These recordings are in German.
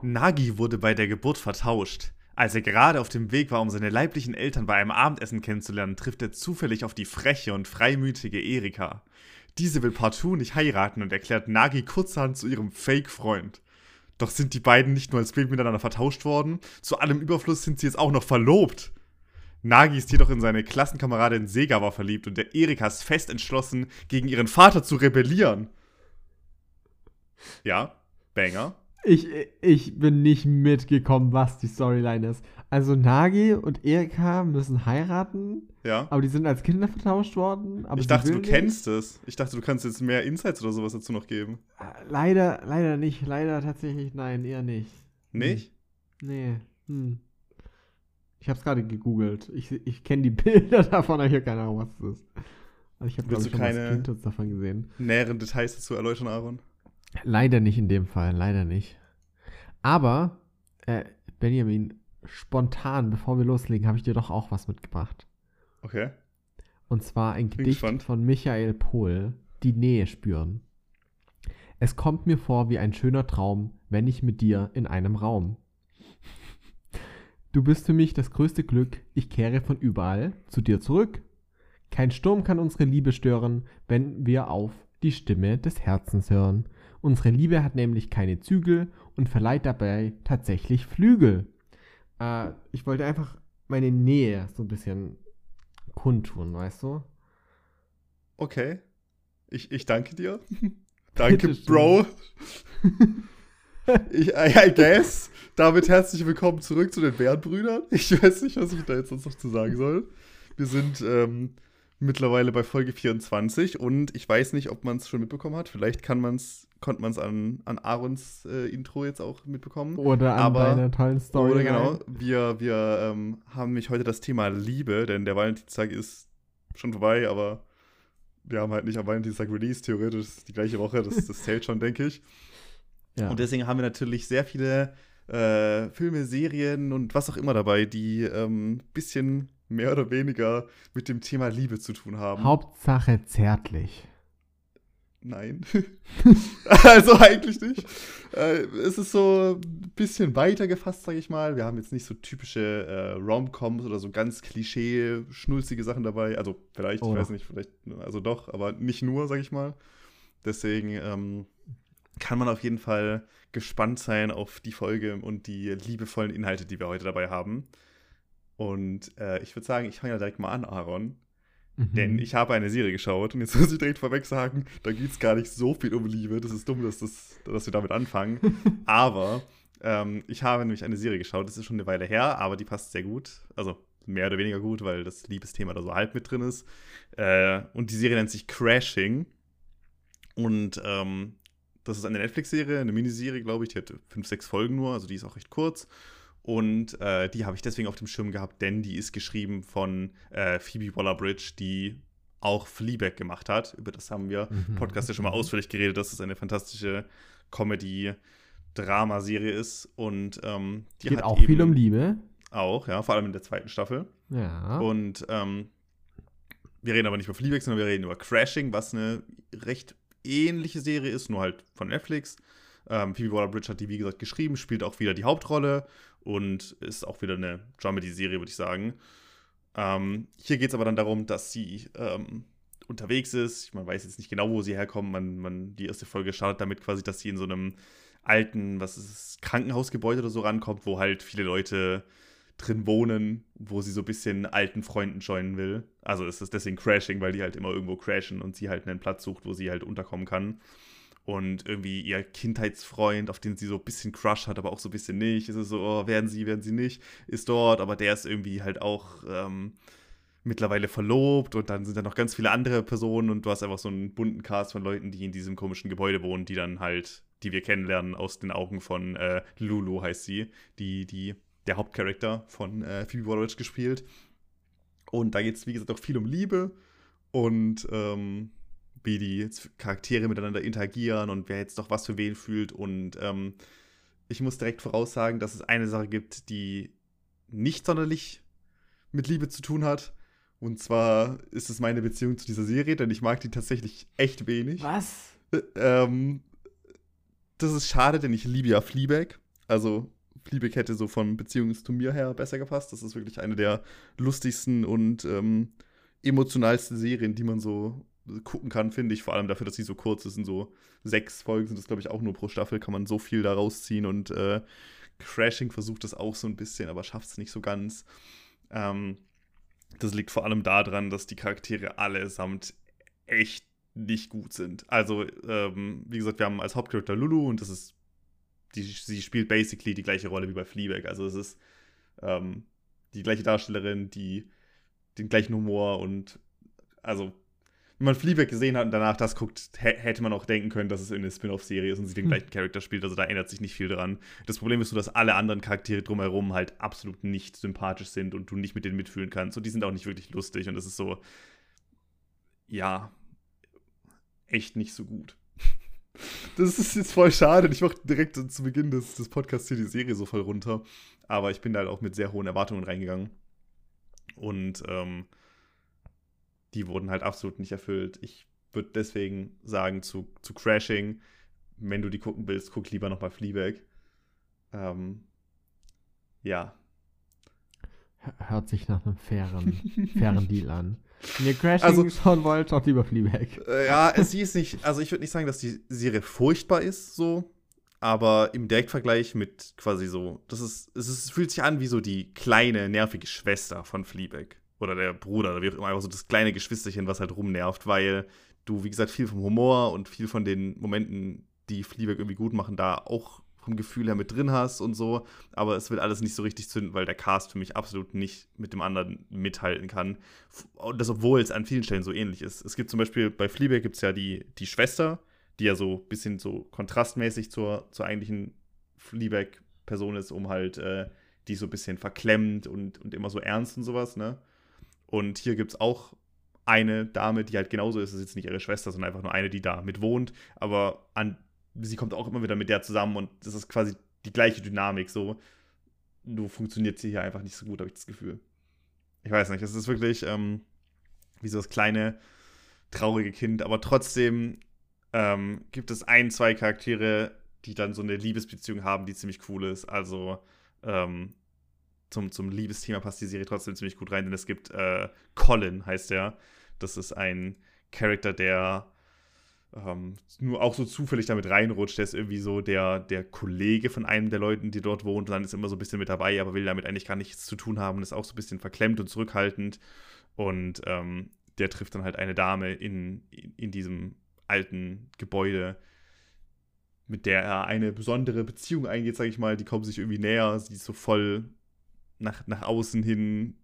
Nagi wurde bei der Geburt vertauscht. Als er gerade auf dem Weg war, um seine leiblichen Eltern bei einem Abendessen kennenzulernen, trifft er zufällig auf die freche und freimütige Erika. Diese will partout nicht heiraten und erklärt Nagi kurzerhand zu ihrem Fake-Freund. Doch sind die beiden nicht nur als Bild miteinander vertauscht worden, zu allem Überfluss sind sie jetzt auch noch verlobt. Nagi ist jedoch in seine Klassenkameradin Segawa verliebt und der Erika ist fest entschlossen, gegen ihren Vater zu rebellieren. Ja, Banger. Ich, ich bin nicht mitgekommen, was die Storyline ist. Also Nagi und Erika müssen heiraten. Ja. Aber die sind als Kinder vertauscht worden. ich dachte, du kennst es. Ich dachte, du kannst jetzt mehr Insights oder sowas dazu noch geben. Leider, leider nicht. Leider tatsächlich nein, eher nicht. Nicht? Hm. Nee. Hm. Ich habe es gerade gegoogelt. Ich, ich kenne die Bilder davon, aber ich habe keine Ahnung, was das ist. Also ich habe, glaube ich, schon keine was davon gesehen. Näheren Details dazu erläutern, Aaron? Leider nicht in dem Fall, leider nicht. Aber, äh, Benjamin, spontan, bevor wir loslegen, habe ich dir doch auch was mitgebracht. Okay. Und zwar ein Gedicht von Michael Pohl, Die Nähe spüren. Es kommt mir vor wie ein schöner Traum, wenn ich mit dir in einem Raum. Du bist für mich das größte Glück, ich kehre von überall zu dir zurück. Kein Sturm kann unsere Liebe stören, wenn wir auf die Stimme des Herzens hören. Unsere Liebe hat nämlich keine Zügel und verleiht dabei tatsächlich Flügel. Äh, ich wollte einfach meine Nähe so ein bisschen kundtun, weißt du? Okay. Ich, ich danke dir. danke, Bro. ich, I, I guess. Damit herzlich willkommen zurück zu den Bärenbrüdern. Ich weiß nicht, was ich da jetzt sonst noch zu sagen soll. Wir sind ähm, mittlerweile bei Folge 24 und ich weiß nicht, ob man es schon mitbekommen hat. Vielleicht kann man's, konnte man es an, an Aarons äh, Intro jetzt auch mitbekommen. Oder an Aber, deiner tollen Story. Oder genau. Wir, wir ähm, haben mich heute das Thema Liebe, denn der Valentinstag ist schon vorbei, aber wir haben halt nicht am Valentinstag Release, theoretisch die gleiche Woche, das, das zählt schon, denke ich. Ja. Und deswegen haben wir natürlich sehr viele äh, Filme, Serien und was auch immer dabei, die ein ähm, bisschen mehr oder weniger mit dem Thema Liebe zu tun haben. Hauptsache zärtlich. Nein. also eigentlich nicht. Äh, es ist so ein bisschen weiter gefasst, sage ich mal. Wir haben jetzt nicht so typische äh, Rom-Coms oder so ganz klischee, schnulzige Sachen dabei. Also vielleicht, oh. ich weiß nicht, vielleicht, also doch, aber nicht nur, sage ich mal. Deswegen ähm, kann man auf jeden Fall gespannt sein auf die Folge und die liebevollen Inhalte, die wir heute dabei haben. Und äh, ich würde sagen, ich fange ja direkt mal an, Aaron. Mhm. Denn ich habe eine Serie geschaut und jetzt muss ich direkt vorweg sagen, da geht es gar nicht so viel um Liebe. Das ist dumm, dass, das, dass wir damit anfangen. aber ähm, ich habe nämlich eine Serie geschaut, das ist schon eine Weile her, aber die passt sehr gut. Also mehr oder weniger gut, weil das Liebesthema da so halb mit drin ist. Äh, und die Serie nennt sich Crashing. Und ähm, das ist eine Netflix-Serie, eine Miniserie, glaube ich. Die hat fünf, sechs Folgen nur, also die ist auch recht kurz. Und äh, die habe ich deswegen auf dem Schirm gehabt, denn die ist geschrieben von äh, Phoebe Waller-Bridge, die auch Fleabag gemacht hat. Über das haben wir im mhm. Podcast ja schon mal ausführlich geredet, dass es eine fantastische Comedy-Drama-Serie ist. Und ähm, die Geht hat auch viel um Liebe. Auch, ja, vor allem in der zweiten Staffel. Ja. Und ähm, wir reden aber nicht über Fleabag, sondern wir reden über Crashing, was eine recht ähnliche Serie ist, nur halt von Netflix. Ähm, Phoebe Waller-Bridge hat die, wie gesagt, geschrieben, spielt auch wieder die Hauptrolle und ist auch wieder eine Dramedy-Serie, würde ich sagen. Ähm, hier geht es aber dann darum, dass sie ähm, unterwegs ist. Man weiß jetzt nicht genau, wo sie herkommt. Man, man, die erste Folge startet damit quasi, dass sie in so einem alten, was ist es, Krankenhausgebäude oder so rankommt, wo halt viele Leute drin wohnen, wo sie so ein bisschen alten Freunden joinen will. Also ist es deswegen Crashing, weil die halt immer irgendwo crashen und sie halt einen Platz sucht, wo sie halt unterkommen kann und irgendwie ihr Kindheitsfreund, auf den sie so ein bisschen Crush hat, aber auch so ein bisschen nicht. Es ist so, oh, werden sie, werden sie nicht, ist dort, aber der ist irgendwie halt auch ähm, mittlerweile verlobt und dann sind da noch ganz viele andere Personen und du hast einfach so einen bunten Cast von Leuten, die in diesem komischen Gebäude wohnen, die dann halt, die wir kennenlernen aus den Augen von äh, Lulu heißt sie, die, die, der Hauptcharakter von äh, Phoebe Waller gespielt. Und da geht es, wie gesagt, auch viel um Liebe und ähm, wie die Charaktere miteinander interagieren und wer jetzt doch was für wen fühlt. Und ähm, ich muss direkt voraussagen, dass es eine Sache gibt, die nicht sonderlich mit Liebe zu tun hat. Und zwar ist es meine Beziehung zu dieser Serie, denn ich mag die tatsächlich echt wenig. Was? Ähm, das ist schade, denn ich liebe ja Fleabag. Also Fleabag hätte so von Beziehungs zu mir her besser gepasst. Das ist wirklich eine der lustigsten und ähm, emotionalsten Serien, die man so gucken kann, finde ich. Vor allem dafür, dass sie so kurz ist. Und so sechs Folgen sind das, glaube ich, auch nur pro Staffel. Kann man so viel da rausziehen. Und äh, Crashing versucht das auch so ein bisschen, aber schafft es nicht so ganz. Ähm, das liegt vor allem daran, dass die Charaktere allesamt echt nicht gut sind. Also, ähm, wie gesagt, wir haben als Hauptcharakter Lulu und das ist, die, sie spielt basically die gleiche Rolle wie bei Fleabag. Also es ist ähm, die gleiche Darstellerin, die den gleichen Humor und also wenn man Fleabag gesehen hat und danach das guckt, hätte man auch denken können, dass es eine Spin-off-Serie ist und sie den hm. gleichen Charakter spielt. Also da ändert sich nicht viel dran. Das Problem ist nur, dass alle anderen Charaktere drumherum halt absolut nicht sympathisch sind und du nicht mit denen mitfühlen kannst. Und die sind auch nicht wirklich lustig. Und das ist so, ja, echt nicht so gut. Das ist jetzt voll schade. Ich mache direkt zu Beginn des, des Podcasts hier die Serie so voll runter. Aber ich bin da halt auch mit sehr hohen Erwartungen reingegangen. Und ähm, die wurden halt absolut nicht erfüllt. Ich würde deswegen sagen zu, zu Crashing, wenn du die gucken willst, guck lieber nochmal Fleabag. Ähm, ja. Hört sich nach einem fairen, fairen Deal an. Wenn ihr Crashing also, schauen wollt, schaut lieber Fleabag. Äh, ja, sie ist nicht, also ich würde nicht sagen, dass die Serie furchtbar ist, so, aber im Direktvergleich mit quasi so, das ist, es ist, fühlt sich an wie so die kleine, nervige Schwester von Fleabag oder der Bruder oder wie auch immer, einfach so das kleine Geschwisterchen, was halt rumnervt, weil du, wie gesagt, viel vom Humor und viel von den Momenten, die Fleabag irgendwie gut machen, da auch vom Gefühl her mit drin hast und so, aber es will alles nicht so richtig zünden, weil der Cast für mich absolut nicht mit dem anderen mithalten kann. Und das, obwohl es an vielen Stellen so ähnlich ist. Es gibt zum Beispiel, bei Fleabag gibt es ja die, die Schwester, die ja so ein bisschen so kontrastmäßig zur, zur eigentlichen Fleabag-Person ist, um halt, äh, die so ein bisschen verklemmt und, und immer so ernst und sowas, ne? Und hier gibt es auch eine Dame, die halt genauso ist. Das ist jetzt nicht ihre Schwester, sondern einfach nur eine, die da mit wohnt. Aber an, sie kommt auch immer wieder mit der zusammen und das ist quasi die gleiche Dynamik. So, nur funktioniert sie hier einfach nicht so gut, habe ich das Gefühl. Ich weiß nicht, es ist wirklich ähm, wie so das kleine, traurige Kind, aber trotzdem ähm, gibt es ein, zwei Charaktere, die dann so eine Liebesbeziehung haben, die ziemlich cool ist. Also ähm, zum, zum Liebesthema passt die Serie trotzdem ziemlich gut rein, denn es gibt äh, Colin, heißt der. Das ist ein Charakter, der ähm, nur auch so zufällig damit reinrutscht. Der ist irgendwie so der, der Kollege von einem der Leuten, die dort wohnt, und dann ist immer so ein bisschen mit dabei, aber will damit eigentlich gar nichts zu tun haben und ist auch so ein bisschen verklemmt und zurückhaltend. Und ähm, der trifft dann halt eine Dame in, in, in diesem alten Gebäude, mit der er eine besondere Beziehung eingeht, sage ich mal. Die kommen sich irgendwie näher. Sie ist so voll nach, nach außen hin,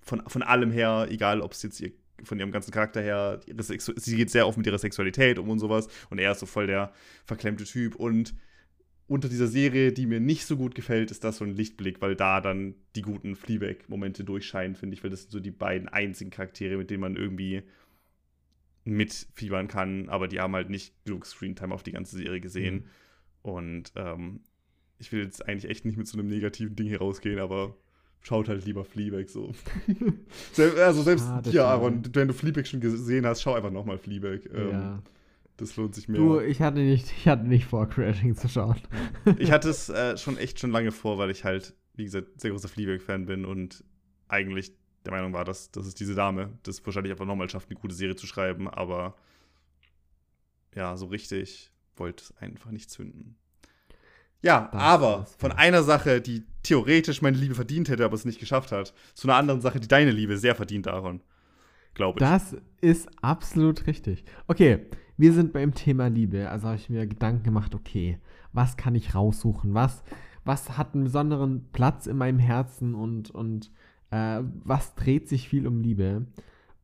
von, von allem her, egal ob es jetzt ihr, von ihrem ganzen Charakter her, sie geht sehr oft mit ihrer Sexualität um und sowas und er ist so voll der verklemmte Typ und unter dieser Serie, die mir nicht so gut gefällt, ist das so ein Lichtblick, weil da dann die guten Fleabag-Momente durchscheinen, finde ich, weil das sind so die beiden einzigen Charaktere, mit denen man irgendwie mitfiebern kann, aber die haben halt nicht genug Screentime auf die ganze Serie gesehen. Mhm. Und ähm, ich will jetzt eigentlich echt nicht mit so einem negativen Ding hier rausgehen, aber schaut halt lieber Fleabag so. also selbst ah, ja, Aaron, wenn du Fleabag schon gesehen hast, schau einfach nochmal Fleabag. Ähm, ja. Das lohnt sich mehr. Du, ich hatte nicht, ich hatte nicht vor, Crashing zu schauen. ich hatte es äh, schon echt schon lange vor, weil ich halt, wie gesagt, sehr großer Fleabag-Fan bin und eigentlich der Meinung war, dass, dass es diese Dame das wahrscheinlich einfach nochmal schafft, eine gute Serie zu schreiben, aber ja, so richtig wollte es einfach nicht zünden. Ja, das aber von einer Sache, die theoretisch meine Liebe verdient hätte, aber es nicht geschafft hat, zu einer anderen Sache, die deine Liebe sehr verdient, Aaron. Glaube ich. Das ist absolut richtig. Okay, wir sind beim Thema Liebe. Also habe ich mir Gedanken gemacht, okay, was kann ich raussuchen? Was, was hat einen besonderen Platz in meinem Herzen und, und äh, was dreht sich viel um Liebe?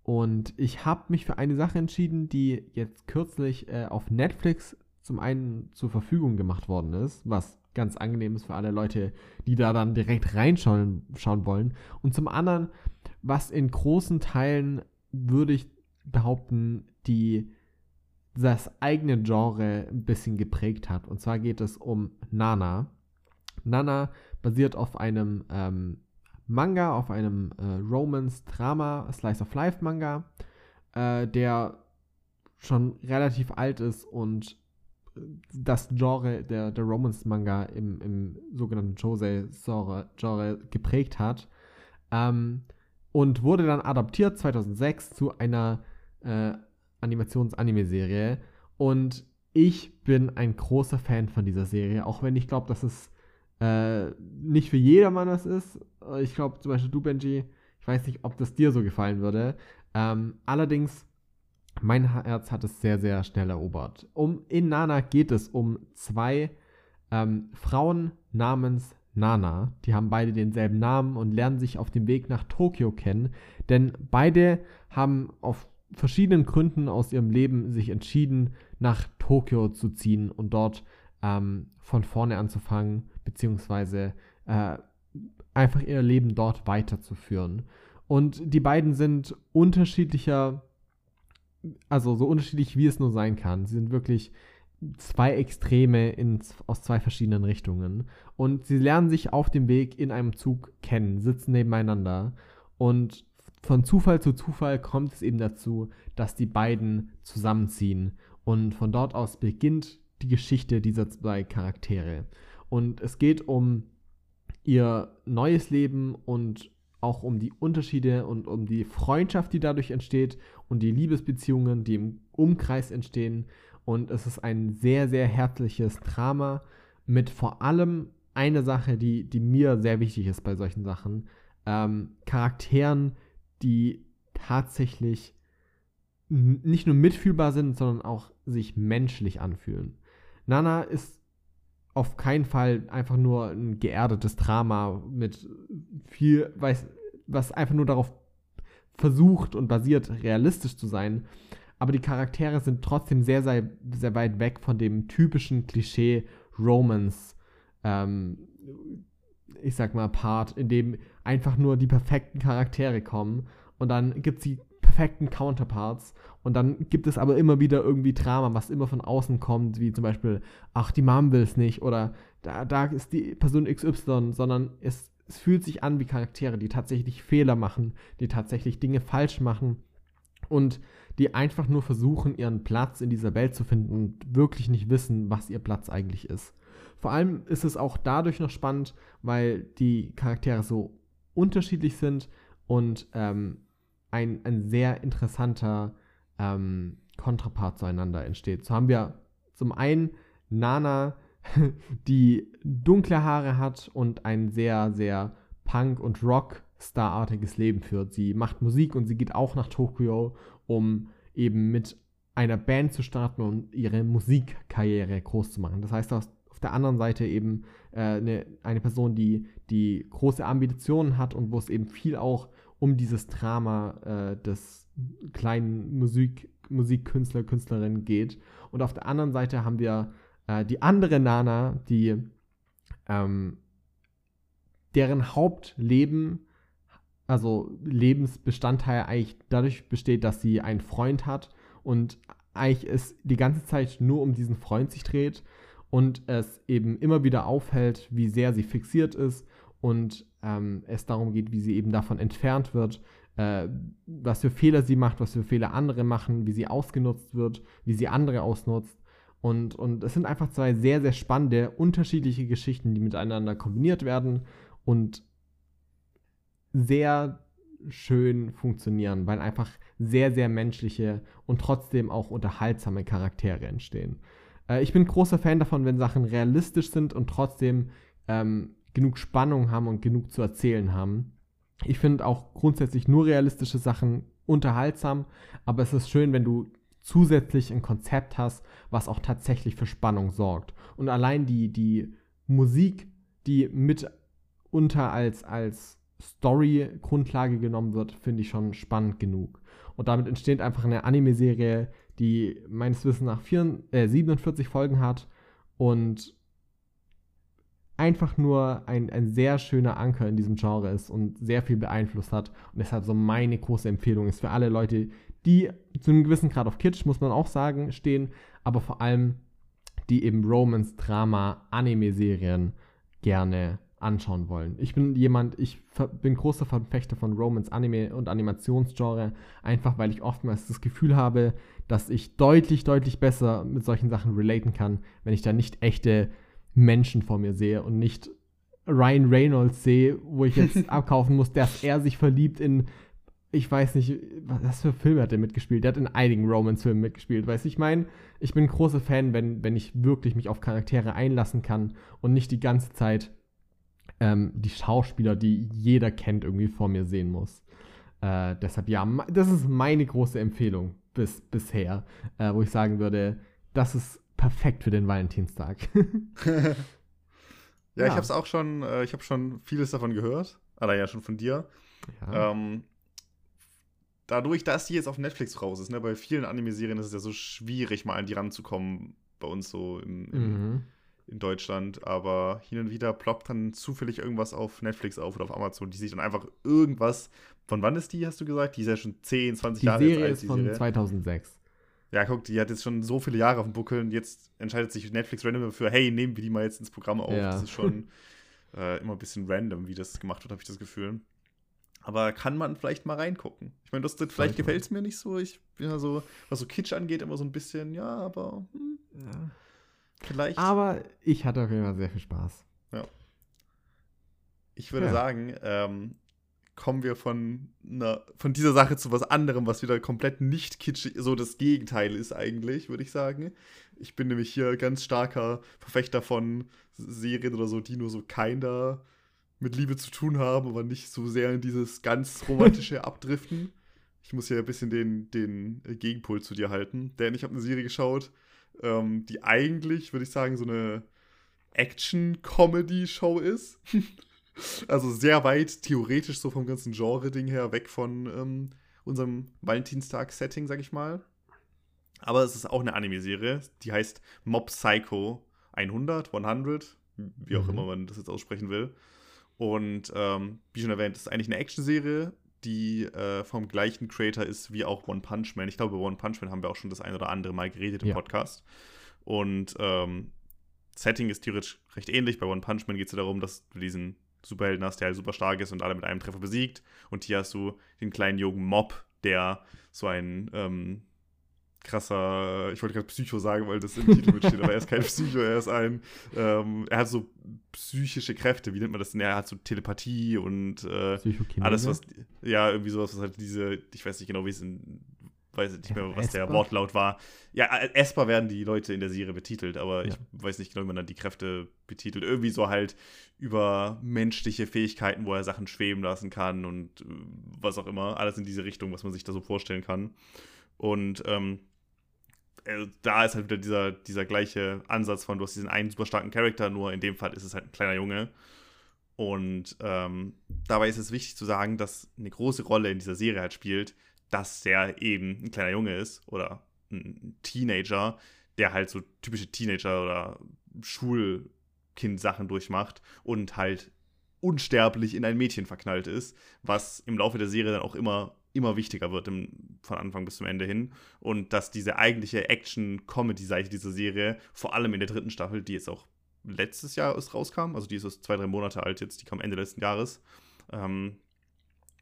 Und ich habe mich für eine Sache entschieden, die jetzt kürzlich äh, auf Netflix zum einen zur Verfügung gemacht worden ist, was ganz angenehm ist für alle Leute, die da dann direkt reinschauen schauen wollen. Und zum anderen, was in großen Teilen, würde ich behaupten, die das eigene Genre ein bisschen geprägt hat. Und zwar geht es um Nana. Nana basiert auf einem ähm, Manga, auf einem äh, Romance-Drama, Slice of Life-Manga, äh, der schon relativ alt ist und das Genre der, der Romance-Manga im, im sogenannten Josei-Genre geprägt hat. Ähm, und wurde dann adaptiert 2006 zu einer äh, Animations-Anime-Serie. Und ich bin ein großer Fan von dieser Serie, auch wenn ich glaube, dass es äh, nicht für jedermann das ist. Ich glaube zum Beispiel du, Benji, ich weiß nicht, ob das dir so gefallen würde. Ähm, allerdings, mein Herz hat es sehr, sehr schnell erobert. Um, in Nana geht es um zwei ähm, Frauen namens Nana. Die haben beide denselben Namen und lernen sich auf dem Weg nach Tokio kennen, denn beide haben auf verschiedenen Gründen aus ihrem Leben sich entschieden, nach Tokio zu ziehen und dort ähm, von vorne anzufangen, beziehungsweise äh, einfach ihr Leben dort weiterzuführen. Und die beiden sind unterschiedlicher, also so unterschiedlich wie es nur sein kann. Sie sind wirklich zwei Extreme in, aus zwei verschiedenen Richtungen. Und sie lernen sich auf dem Weg in einem Zug kennen, sitzen nebeneinander. Und von Zufall zu Zufall kommt es eben dazu, dass die beiden zusammenziehen. Und von dort aus beginnt die Geschichte dieser zwei Charaktere. Und es geht um ihr neues Leben und auch um die Unterschiede und um die Freundschaft, die dadurch entsteht und die Liebesbeziehungen, die im Umkreis entstehen. Und es ist ein sehr, sehr herzliches Drama mit vor allem einer Sache, die, die mir sehr wichtig ist bei solchen Sachen. Ähm, Charakteren, die tatsächlich nicht nur mitfühlbar sind, sondern auch sich menschlich anfühlen. Nana ist auf keinen Fall einfach nur ein geerdetes Drama mit viel, weiß, was einfach nur darauf versucht und basiert, realistisch zu sein. Aber die Charaktere sind trotzdem sehr, sehr, sehr weit weg von dem typischen Klischee Romance, ähm, ich sag mal, Part, in dem einfach nur die perfekten Charaktere kommen und dann gibt es die perfekten Counterparts und dann gibt es aber immer wieder irgendwie Drama, was immer von außen kommt, wie zum Beispiel, ach, die Mom will es nicht oder da, da ist die Person XY, sondern es, es fühlt sich an wie Charaktere, die tatsächlich Fehler machen, die tatsächlich Dinge falsch machen und die einfach nur versuchen, ihren Platz in dieser Welt zu finden und wirklich nicht wissen, was ihr Platz eigentlich ist. Vor allem ist es auch dadurch noch spannend, weil die Charaktere so unterschiedlich sind und ähm, ein, ein sehr interessanter ähm, Kontrapart zueinander entsteht. So haben wir zum einen Nana, die dunkle Haare hat und ein sehr, sehr Punk- und Rock-Star-artiges Leben führt. Sie macht Musik und sie geht auch nach Tokio, um eben mit einer Band zu starten und ihre Musikkarriere groß zu machen. Das heißt, auf der anderen Seite eben äh, eine, eine Person, die, die große Ambitionen hat und wo es eben viel auch um dieses Drama äh, des kleinen Musik, Musikkünstler, Künstlerin geht. Und auf der anderen Seite haben wir äh, die andere Nana, die ähm, deren Hauptleben, also Lebensbestandteil eigentlich dadurch besteht, dass sie einen Freund hat und eigentlich es die ganze Zeit nur um diesen Freund sich dreht und es eben immer wieder aufhält, wie sehr sie fixiert ist und ähm, es darum geht, wie sie eben davon entfernt wird, äh, was für Fehler sie macht, was für Fehler andere machen, wie sie ausgenutzt wird, wie sie andere ausnutzt. Und, und es sind einfach zwei sehr, sehr spannende, unterschiedliche Geschichten, die miteinander kombiniert werden und sehr schön funktionieren, weil einfach sehr, sehr menschliche und trotzdem auch unterhaltsame Charaktere entstehen. Äh, ich bin großer Fan davon, wenn Sachen realistisch sind und trotzdem ähm, genug Spannung haben und genug zu erzählen haben. Ich finde auch grundsätzlich nur realistische Sachen unterhaltsam, aber es ist schön, wenn du zusätzlich ein Konzept hast, was auch tatsächlich für Spannung sorgt. Und allein die, die Musik, die mitunter als, als Story-Grundlage genommen wird, finde ich schon spannend genug. Und damit entsteht einfach eine Anime-Serie, die meines Wissens nach 4, äh, 47 Folgen hat und einfach nur ein, ein sehr schöner Anker in diesem Genre ist und sehr viel beeinflusst hat. Und deshalb so meine große Empfehlung ist für alle Leute, die zu einem gewissen Grad auf Kitsch, muss man auch sagen, stehen, aber vor allem die eben Romance, Drama, Anime-Serien gerne anschauen wollen. Ich bin jemand, ich bin großer Verfechter von Romans Anime und Animationsgenre, einfach weil ich oftmals das Gefühl habe, dass ich deutlich, deutlich besser mit solchen Sachen relaten kann, wenn ich da nicht echte Menschen vor mir sehe und nicht Ryan Reynolds sehe, wo ich jetzt abkaufen muss, dass er sich verliebt in, ich weiß nicht, was für Filme hat er mitgespielt? Der hat in einigen Romance-Filmen mitgespielt, weißt du? Ich meine, ich bin ein großer Fan, wenn, wenn ich wirklich mich auf Charaktere einlassen kann und nicht die ganze Zeit ähm, die Schauspieler, die jeder kennt, irgendwie vor mir sehen muss. Äh, deshalb ja, das ist meine große Empfehlung bis, bisher, äh, wo ich sagen würde, das ist perfekt für den Valentinstag. ja, ja, ich habe es auch schon, äh, ich habe schon vieles davon gehört, aber ja schon von dir. Ja. Ähm, dadurch, dass die jetzt auf Netflix raus ist, ne, bei vielen Anime-Serien ist es ja so schwierig, mal an die ranzukommen, bei uns so im, im mhm in Deutschland, aber hin und wieder ploppt dann zufällig irgendwas auf Netflix auf oder auf Amazon, die sich dann einfach irgendwas. Von wann ist die, hast du gesagt? Die ist ja schon 10, 20 die Jahre Serie alt. Die Serie ist von 2006. Ja, guck, die hat jetzt schon so viele Jahre auf dem Buckel und jetzt entscheidet sich Netflix random für, hey, nehmen wir die mal jetzt ins Programm auf. Ja. Das ist schon äh, immer ein bisschen random, wie das gemacht wird, habe ich das Gefühl. Aber kann man vielleicht mal reingucken. Ich meine, das, das vielleicht gefällt es mir nicht so. Ich bin ja so, was so Kitsch angeht, immer so ein bisschen, ja, aber. Hm. Ja. Vielleicht. Aber ich hatte auf jeden Fall sehr viel Spaß. Ja. Ich würde ja. sagen, ähm, kommen wir von, einer, von dieser Sache zu was anderem, was wieder komplett nicht kitschig, so das Gegenteil ist eigentlich, würde ich sagen. Ich bin nämlich hier ganz starker Verfechter von Serien oder so, die nur so keiner mit Liebe zu tun haben, aber nicht so sehr in dieses ganz romantische abdriften. Ich muss hier ein bisschen den, den Gegenpol zu dir halten, denn ich habe eine Serie geschaut, ähm, die eigentlich, würde ich sagen, so eine Action-Comedy-Show ist. also sehr weit theoretisch so vom ganzen Genre-Ding her weg von ähm, unserem Valentinstag-Setting, sag ich mal. Aber es ist auch eine Anime-Serie, die heißt Mob Psycho 100, 100, wie auch mhm. immer man das jetzt aussprechen will. Und ähm, wie schon erwähnt, ist eigentlich eine Action-Serie die äh, vom gleichen Creator ist wie auch One Punch Man. Ich glaube, über One Punch Man haben wir auch schon das ein oder andere Mal geredet im ja. Podcast. Und ähm, Setting ist theoretisch recht ähnlich. Bei One Punch Man geht es ja darum, dass du diesen Superhelden hast, der halt super stark ist und alle mit einem Treffer besiegt. Und hier hast du den kleinen jungen Mob, der so ein ähm, krasser, ich wollte gerade Psycho sagen, weil das im Titel mitsteht, aber er ist kein Psycho, er ist ein, ähm, er hat so psychische Kräfte, wie nennt man das denn? Er hat so Telepathie und äh, alles, was, ja, irgendwie sowas, was halt diese, ich weiß nicht genau, wie es in, weiß nicht mehr, was Esper? der Wortlaut war. Ja, Esper werden die Leute in der Serie betitelt, aber ja. ich weiß nicht genau, wie man dann die Kräfte betitelt. Irgendwie so halt über menschliche Fähigkeiten, wo er Sachen schweben lassen kann und äh, was auch immer. Alles in diese Richtung, was man sich da so vorstellen kann. Und ähm, also da ist halt wieder dieser, dieser gleiche Ansatz von, du hast diesen einen super starken Charakter, nur in dem Fall ist es halt ein kleiner Junge. Und ähm, dabei ist es wichtig zu sagen, dass eine große Rolle in dieser Serie halt spielt, dass der eben ein kleiner Junge ist oder ein Teenager, der halt so typische Teenager- oder Schulkind-Sachen durchmacht und halt unsterblich in ein Mädchen verknallt ist, was im Laufe der Serie dann auch immer immer wichtiger wird im, von Anfang bis zum Ende hin. Und dass diese eigentliche Action-Comedy-Seite dieser Serie, vor allem in der dritten Staffel, die jetzt auch letztes Jahr ist rauskam, also die ist zwei, drei Monate alt jetzt, die kam Ende letzten Jahres. Ähm,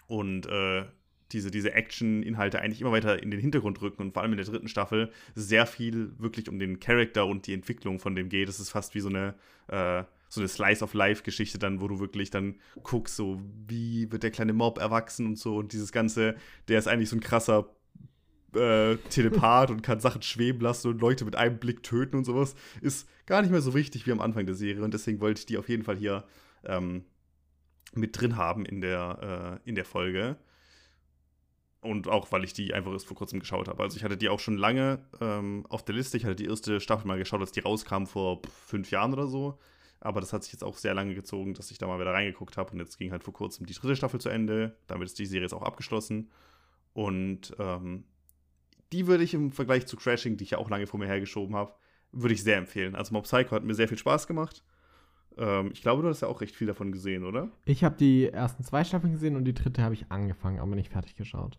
und äh, diese, diese Action-Inhalte eigentlich immer weiter in den Hintergrund rücken und vor allem in der dritten Staffel sehr viel wirklich um den Charakter und die Entwicklung von dem geht. Es ist fast wie so eine äh, so eine Slice-of-Life-Geschichte dann, wo du wirklich dann guckst, so wie wird der kleine Mob erwachsen und so und dieses Ganze, der ist eigentlich so ein krasser äh, Telepath und kann Sachen schweben lassen und Leute mit einem Blick töten und sowas, ist gar nicht mehr so wichtig wie am Anfang der Serie und deswegen wollte ich die auf jeden Fall hier ähm, mit drin haben in der, äh, in der Folge. Und auch, weil ich die einfach erst vor kurzem geschaut habe. Also ich hatte die auch schon lange ähm, auf der Liste. Ich hatte die erste Staffel mal geschaut, als die rauskam vor fünf Jahren oder so. Aber das hat sich jetzt auch sehr lange gezogen, dass ich da mal wieder reingeguckt habe. Und jetzt ging halt vor kurzem die dritte Staffel zu Ende. Damit ist die Serie jetzt auch abgeschlossen. Und ähm, die würde ich im Vergleich zu Crashing, die ich ja auch lange vor mir hergeschoben habe, würde ich sehr empfehlen. Also Mob Psycho hat mir sehr viel Spaß gemacht. Ähm, ich glaube, du hast ja auch recht viel davon gesehen, oder? Ich habe die ersten zwei Staffeln gesehen und die dritte habe ich angefangen, aber nicht fertig geschaut.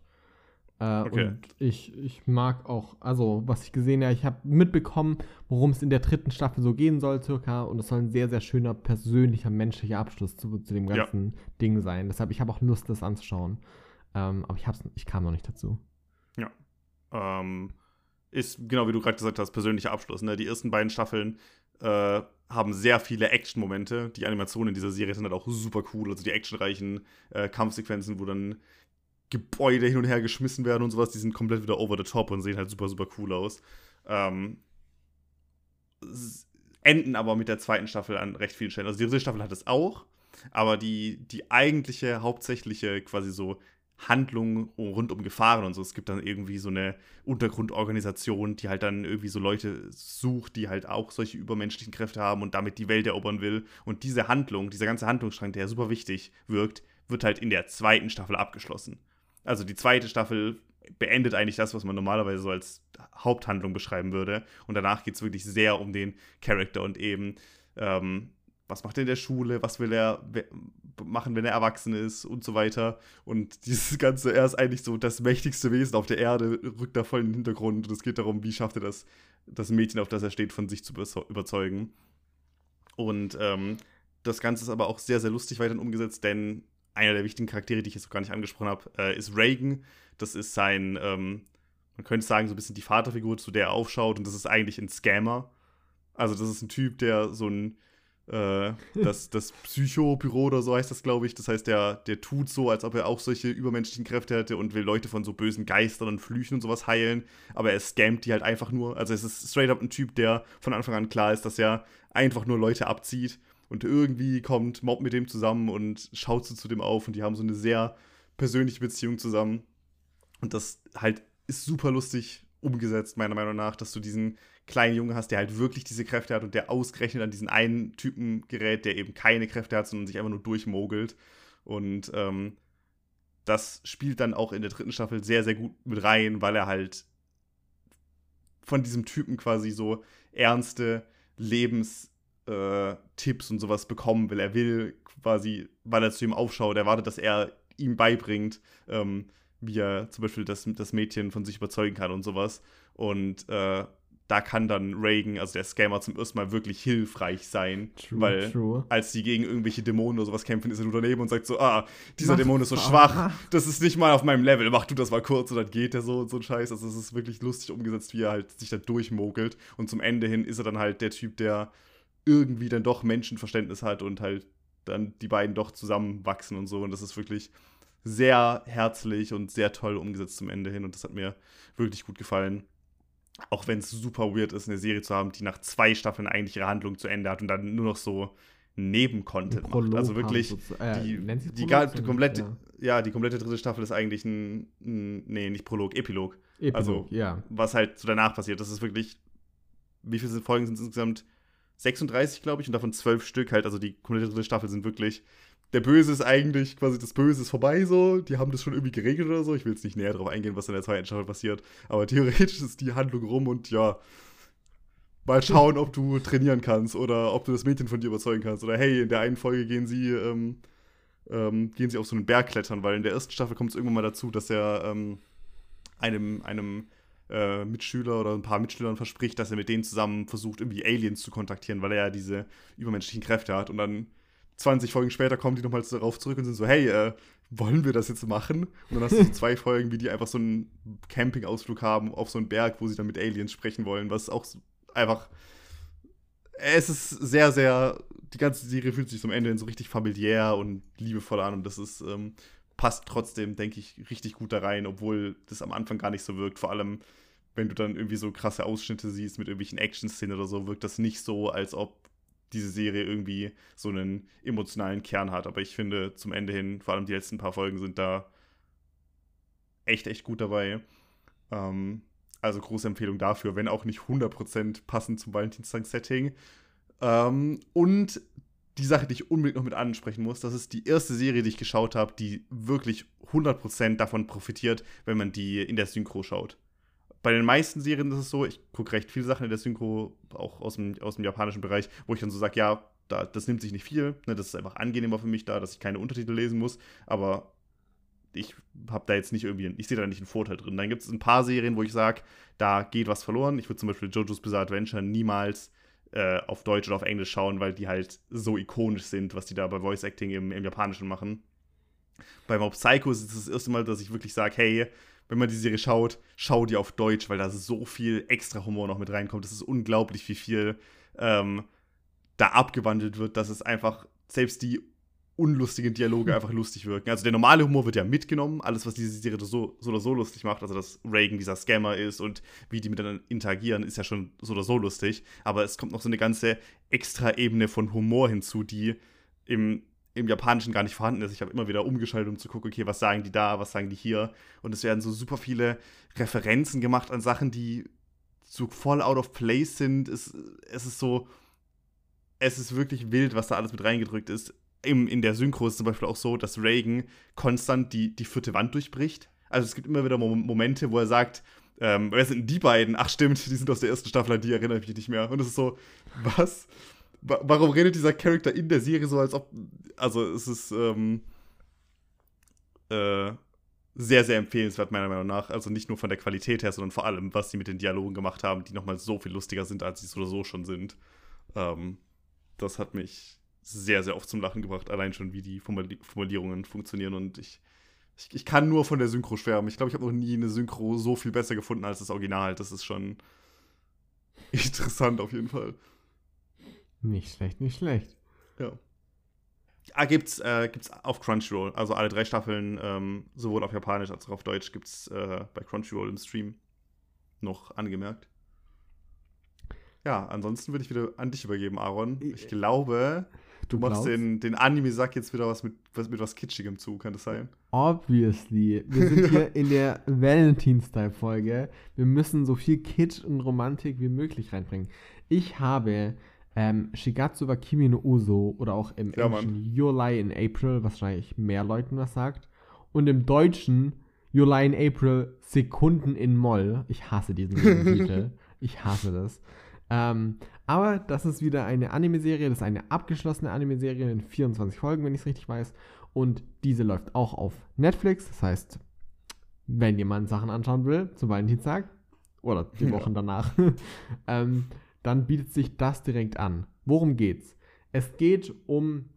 Äh, okay. Und ich, ich mag auch, also was ich gesehen habe, ich habe mitbekommen, worum es in der dritten Staffel so gehen soll, circa. Und es soll ein sehr, sehr schöner, persönlicher, menschlicher Abschluss zu, zu dem ganzen ja. Ding sein. Deshalb, ich habe auch Lust, das anzuschauen. Ähm, aber ich, hab's, ich kam noch nicht dazu. Ja. Ähm, ist, genau wie du gerade gesagt hast, persönlicher Abschluss. Ne? Die ersten beiden Staffeln äh, haben sehr viele Action-Momente. Die Animationen in dieser Serie sind halt auch super cool. Also die actionreichen äh, Kampfsequenzen, wo dann Gebäude hin und her geschmissen werden und sowas, die sind komplett wieder over the top und sehen halt super, super cool aus. Ähm, enden aber mit der zweiten Staffel an recht vielen Stellen. Also die dritte Staffel hat es auch, aber die, die eigentliche, hauptsächliche quasi so Handlung rund um Gefahren und so. Es gibt dann irgendwie so eine Untergrundorganisation, die halt dann irgendwie so Leute sucht, die halt auch solche übermenschlichen Kräfte haben und damit die Welt erobern will. Und diese Handlung, dieser ganze Handlungsstrang, der super wichtig wirkt, wird halt in der zweiten Staffel abgeschlossen. Also die zweite Staffel beendet eigentlich das, was man normalerweise so als Haupthandlung beschreiben würde. Und danach geht es wirklich sehr um den Charakter und eben ähm, was macht er in der Schule, was will er machen, wenn er erwachsen ist und so weiter. Und dieses Ganze, er ist eigentlich so das mächtigste Wesen auf der Erde, rückt da voll in den Hintergrund. Und es geht darum, wie schafft er das, das Mädchen, auf das er steht, von sich zu überzeugen. Und ähm, das Ganze ist aber auch sehr, sehr lustig weiterhin umgesetzt, denn einer der wichtigen Charaktere, die ich jetzt noch gar nicht angesprochen habe, äh, ist Reagan. Das ist sein, ähm, man könnte sagen, so ein bisschen die Vaterfigur, zu der er aufschaut. Und das ist eigentlich ein Scammer. Also, das ist ein Typ, der so ein äh, das, das Psychobüro oder so heißt das, glaube ich. Das heißt, der, der tut so, als ob er auch solche übermenschlichen Kräfte hätte und will Leute von so bösen Geistern und Flüchen und sowas heilen. Aber er scammt die halt einfach nur. Also es ist straight up ein Typ, der von Anfang an klar ist, dass er einfach nur Leute abzieht. Und irgendwie kommt Mob mit dem zusammen und schaut so zu dem auf. Und die haben so eine sehr persönliche Beziehung zusammen. Und das halt ist super lustig umgesetzt, meiner Meinung nach, dass du diesen kleinen Junge hast, der halt wirklich diese Kräfte hat und der ausgerechnet an diesen einen Typen gerät, der eben keine Kräfte hat, sondern sich einfach nur durchmogelt. Und ähm, das spielt dann auch in der dritten Staffel sehr, sehr gut mit rein, weil er halt von diesem Typen quasi so ernste Lebenstipps äh, und sowas bekommen will. Er will quasi, weil er zu ihm aufschaut, erwartet, dass er ihm beibringt, ähm, wie er zum Beispiel das, das Mädchen von sich überzeugen kann und sowas. Und äh, da kann dann Reagan, also der Scammer, zum ersten Mal wirklich hilfreich sein. True, weil true. als die gegen irgendwelche Dämonen oder sowas kämpfen, ist er nur daneben und sagt so, ah, dieser mach Dämon ist so schwach, das ist nicht mal auf meinem Level, mach du das mal kurz und dann geht der so und so ein Scheiß. Also es ist wirklich lustig umgesetzt, wie er halt sich da durchmogelt. Und zum Ende hin ist er dann halt der Typ, der irgendwie dann doch Menschenverständnis hat und halt dann die beiden doch zusammenwachsen und so. Und das ist wirklich sehr herzlich und sehr toll umgesetzt zum Ende hin. Und das hat mir wirklich gut gefallen auch wenn es super weird ist, eine Serie zu haben, die nach zwei Staffeln eigentlich ihre Handlung zu Ende hat und dann nur noch so Nebencontent macht. Also wirklich so, äh, die, die, die komplette, ja. ja. die komplette dritte Staffel ist eigentlich ein, ein nee, nicht Prolog, Epilog. Epilog also, ja. was halt so danach passiert. Das ist wirklich, wie viele Folgen sind es insgesamt? 36, glaube ich, und davon zwölf Stück halt. Also die komplette dritte Staffel sind wirklich der Böse ist eigentlich quasi das Böse ist vorbei so. Die haben das schon irgendwie geregelt oder so. Ich will jetzt nicht näher darauf eingehen, was in der zweiten Staffel passiert. Aber theoretisch ist die Handlung rum und ja, mal schauen, ob du trainieren kannst oder ob du das Mädchen von dir überzeugen kannst. Oder hey, in der einen Folge gehen sie, ähm, ähm, gehen sie auf so einen Berg klettern, weil in der ersten Staffel kommt es irgendwann mal dazu, dass er ähm, einem, einem äh, Mitschüler oder ein paar Mitschülern verspricht, dass er mit denen zusammen versucht, irgendwie Aliens zu kontaktieren, weil er ja diese übermenschlichen Kräfte hat. Und dann 20 Folgen später kommen die nochmal darauf zurück und sind so, hey, äh, wollen wir das jetzt machen? Und dann hast du so zwei Folgen, wie die einfach so einen Campingausflug haben auf so einen Berg, wo sie dann mit Aliens sprechen wollen, was auch einfach. Es ist sehr, sehr. Die ganze Serie fühlt sich zum Ende hin so richtig familiär und liebevoll an und das ist. Ähm, passt trotzdem, denke ich, richtig gut da rein, obwohl das am Anfang gar nicht so wirkt. Vor allem, wenn du dann irgendwie so krasse Ausschnitte siehst mit irgendwelchen Action-Szenen oder so, wirkt das nicht so, als ob diese Serie irgendwie so einen emotionalen Kern hat. Aber ich finde zum Ende hin, vor allem die letzten paar Folgen sind da echt, echt gut dabei. Ähm, also große Empfehlung dafür, wenn auch nicht 100% passend zum Valentinstag-Setting. Ähm, und die Sache, die ich unbedingt noch mit ansprechen muss, das ist die erste Serie, die ich geschaut habe, die wirklich 100% davon profitiert, wenn man die in der Synchro schaut bei den meisten Serien ist es so, ich gucke recht viele Sachen in der Synchro, auch aus dem, aus dem japanischen Bereich, wo ich dann so sage, ja, da, das nimmt sich nicht viel. Ne, das ist einfach angenehmer für mich da, dass ich keine Untertitel lesen muss. Aber ich habe da jetzt nicht irgendwie, ich sehe da nicht einen Vorteil drin. Dann gibt es ein paar Serien, wo ich sage, da geht was verloren. Ich würde zum Beispiel JoJo's Bizarre Adventure niemals äh, auf Deutsch oder auf Englisch schauen, weil die halt so ikonisch sind, was die da bei Voice Acting im, im Japanischen machen. Bei Mob Psycho ist es das erste Mal, dass ich wirklich sage, hey, wenn man die Serie schaut, schau die auf Deutsch, weil da so viel extra Humor noch mit reinkommt. Das ist unglaublich, wie viel ähm, da abgewandelt wird, dass es einfach selbst die unlustigen Dialoge einfach lustig wirken. Also der normale Humor wird ja mitgenommen, alles, was diese Serie so, so oder so lustig macht, also dass Reagan dieser Scammer ist und wie die miteinander interagieren, ist ja schon so oder so lustig. Aber es kommt noch so eine ganze extra Ebene von Humor hinzu, die im, im Japanischen gar nicht vorhanden ist. Ich habe immer wieder umgeschaltet, um zu gucken, okay, was sagen die da, was sagen die hier. Und es werden so super viele Referenzen gemacht an Sachen, die so voll out of place sind. Es, es ist so, es ist wirklich wild, was da alles mit reingedrückt ist im, in der Synchro ist zum Beispiel auch so, dass Reagan konstant die, die vierte Wand durchbricht. Also es gibt immer wieder Momente, wo er sagt, ähm, wer sind die beiden? Ach stimmt, die sind aus der ersten Staffel, an die erinnere ich mich nicht mehr. Und es ist so, was? Warum redet dieser Charakter in der Serie so, als ob. Also es ist ähm, äh, sehr, sehr empfehlenswert, meiner Meinung nach. Also nicht nur von der Qualität her, sondern vor allem, was sie mit den Dialogen gemacht haben, die nochmal so viel lustiger sind, als sie so oder so schon sind. Ähm, das hat mich sehr, sehr oft zum Lachen gebracht, allein schon, wie die Formulierungen funktionieren. Und ich, ich, ich kann nur von der Synchro schwärmen. Ich glaube, ich habe noch nie eine Synchro so viel besser gefunden als das Original. Das ist schon interessant auf jeden Fall. Nicht schlecht, nicht schlecht. Ja. Ah, gibt's, äh, gibt's auf Crunchyroll. Also alle drei Staffeln, ähm, sowohl auf Japanisch als auch auf Deutsch, gibt's äh, bei Crunchyroll im Stream noch angemerkt. Ja, ansonsten würde ich wieder an dich übergeben, Aaron. Ich glaube, Du, machst den, den Anime-Sack jetzt wieder was mit, was mit was Kitschigem zu, kann das sein? Obviously. Wir sind hier in der Valentine-Style-Folge. Wir müssen so viel Kitsch und Romantik wie möglich reinbringen. Ich habe ähm, Shigatsu wa Kimi no Uso oder auch im ja, Englischen July in April, was wahrscheinlich mehr Leuten was sagt. Und im Deutschen July in April Sekunden in Moll. Ich hasse diesen Titel. Ich hasse das. Ähm, aber das ist wieder eine Anime-Serie, das ist eine abgeschlossene Anime-Serie in 24 Folgen, wenn ich es richtig weiß. Und diese läuft auch auf Netflix. Das heißt, wenn jemand Sachen anschauen will, zum Valentinstag oder die Wochen ja. danach, ähm, dann bietet sich das direkt an. Worum geht's? Es geht um.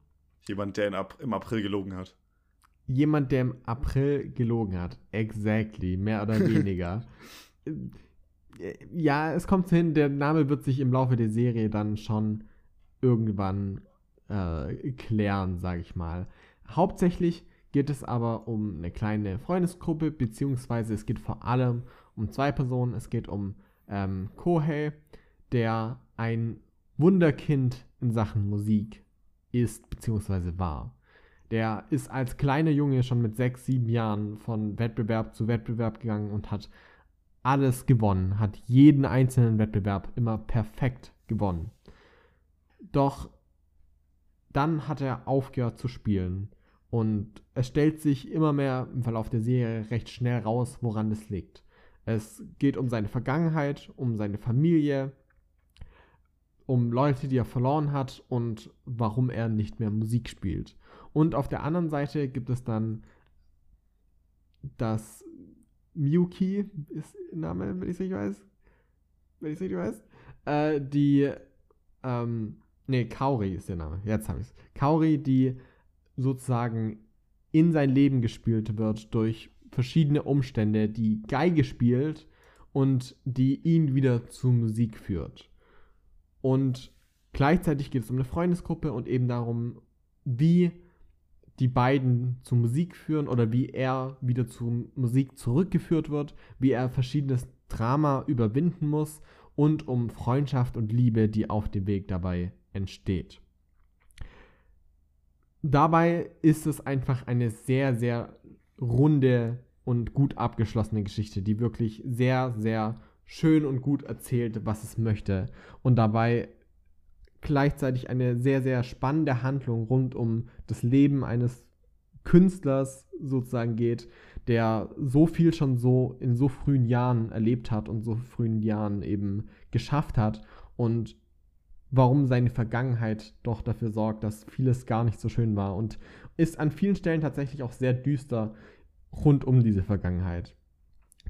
Jemand, der im April gelogen hat. Jemand, der im April gelogen hat. Exactly. Mehr oder weniger ja, es kommt hin, der Name wird sich im Laufe der Serie dann schon irgendwann äh, klären, sage ich mal. Hauptsächlich geht es aber um eine kleine Freundesgruppe, beziehungsweise es geht vor allem um zwei Personen. Es geht um ähm, Kohei, der ein Wunderkind in Sachen Musik ist, beziehungsweise war. Der ist als kleiner Junge schon mit sechs, sieben Jahren von Wettbewerb zu Wettbewerb gegangen und hat alles gewonnen, hat jeden einzelnen Wettbewerb immer perfekt gewonnen. Doch dann hat er aufgehört zu spielen und es stellt sich immer mehr im Verlauf der Serie recht schnell raus, woran es liegt. Es geht um seine Vergangenheit, um seine Familie, um Leute, die er verloren hat und warum er nicht mehr Musik spielt. Und auf der anderen Seite gibt es dann das Miyuki ist der Name, wenn ich es richtig weiß. Wenn ich es richtig weiß. Äh, die, ähm, nee, Kaori ist der Name. Jetzt habe ich es. Kaori, die sozusagen in sein Leben gespielt wird durch verschiedene Umstände, die Geige spielt und die ihn wieder zu Musik führt. Und gleichzeitig geht es um eine Freundesgruppe und eben darum, wie die beiden zur Musik führen oder wie er wieder zur Musik zurückgeführt wird, wie er verschiedenes Drama überwinden muss und um Freundschaft und Liebe, die auf dem Weg dabei entsteht. Dabei ist es einfach eine sehr, sehr runde und gut abgeschlossene Geschichte, die wirklich sehr, sehr schön und gut erzählt, was es möchte und dabei gleichzeitig eine sehr, sehr spannende Handlung rund um das Leben eines Künstlers sozusagen geht, der so viel schon so in so frühen Jahren erlebt hat und so frühen Jahren eben geschafft hat und warum seine Vergangenheit doch dafür sorgt, dass vieles gar nicht so schön war und ist an vielen Stellen tatsächlich auch sehr düster rund um diese Vergangenheit.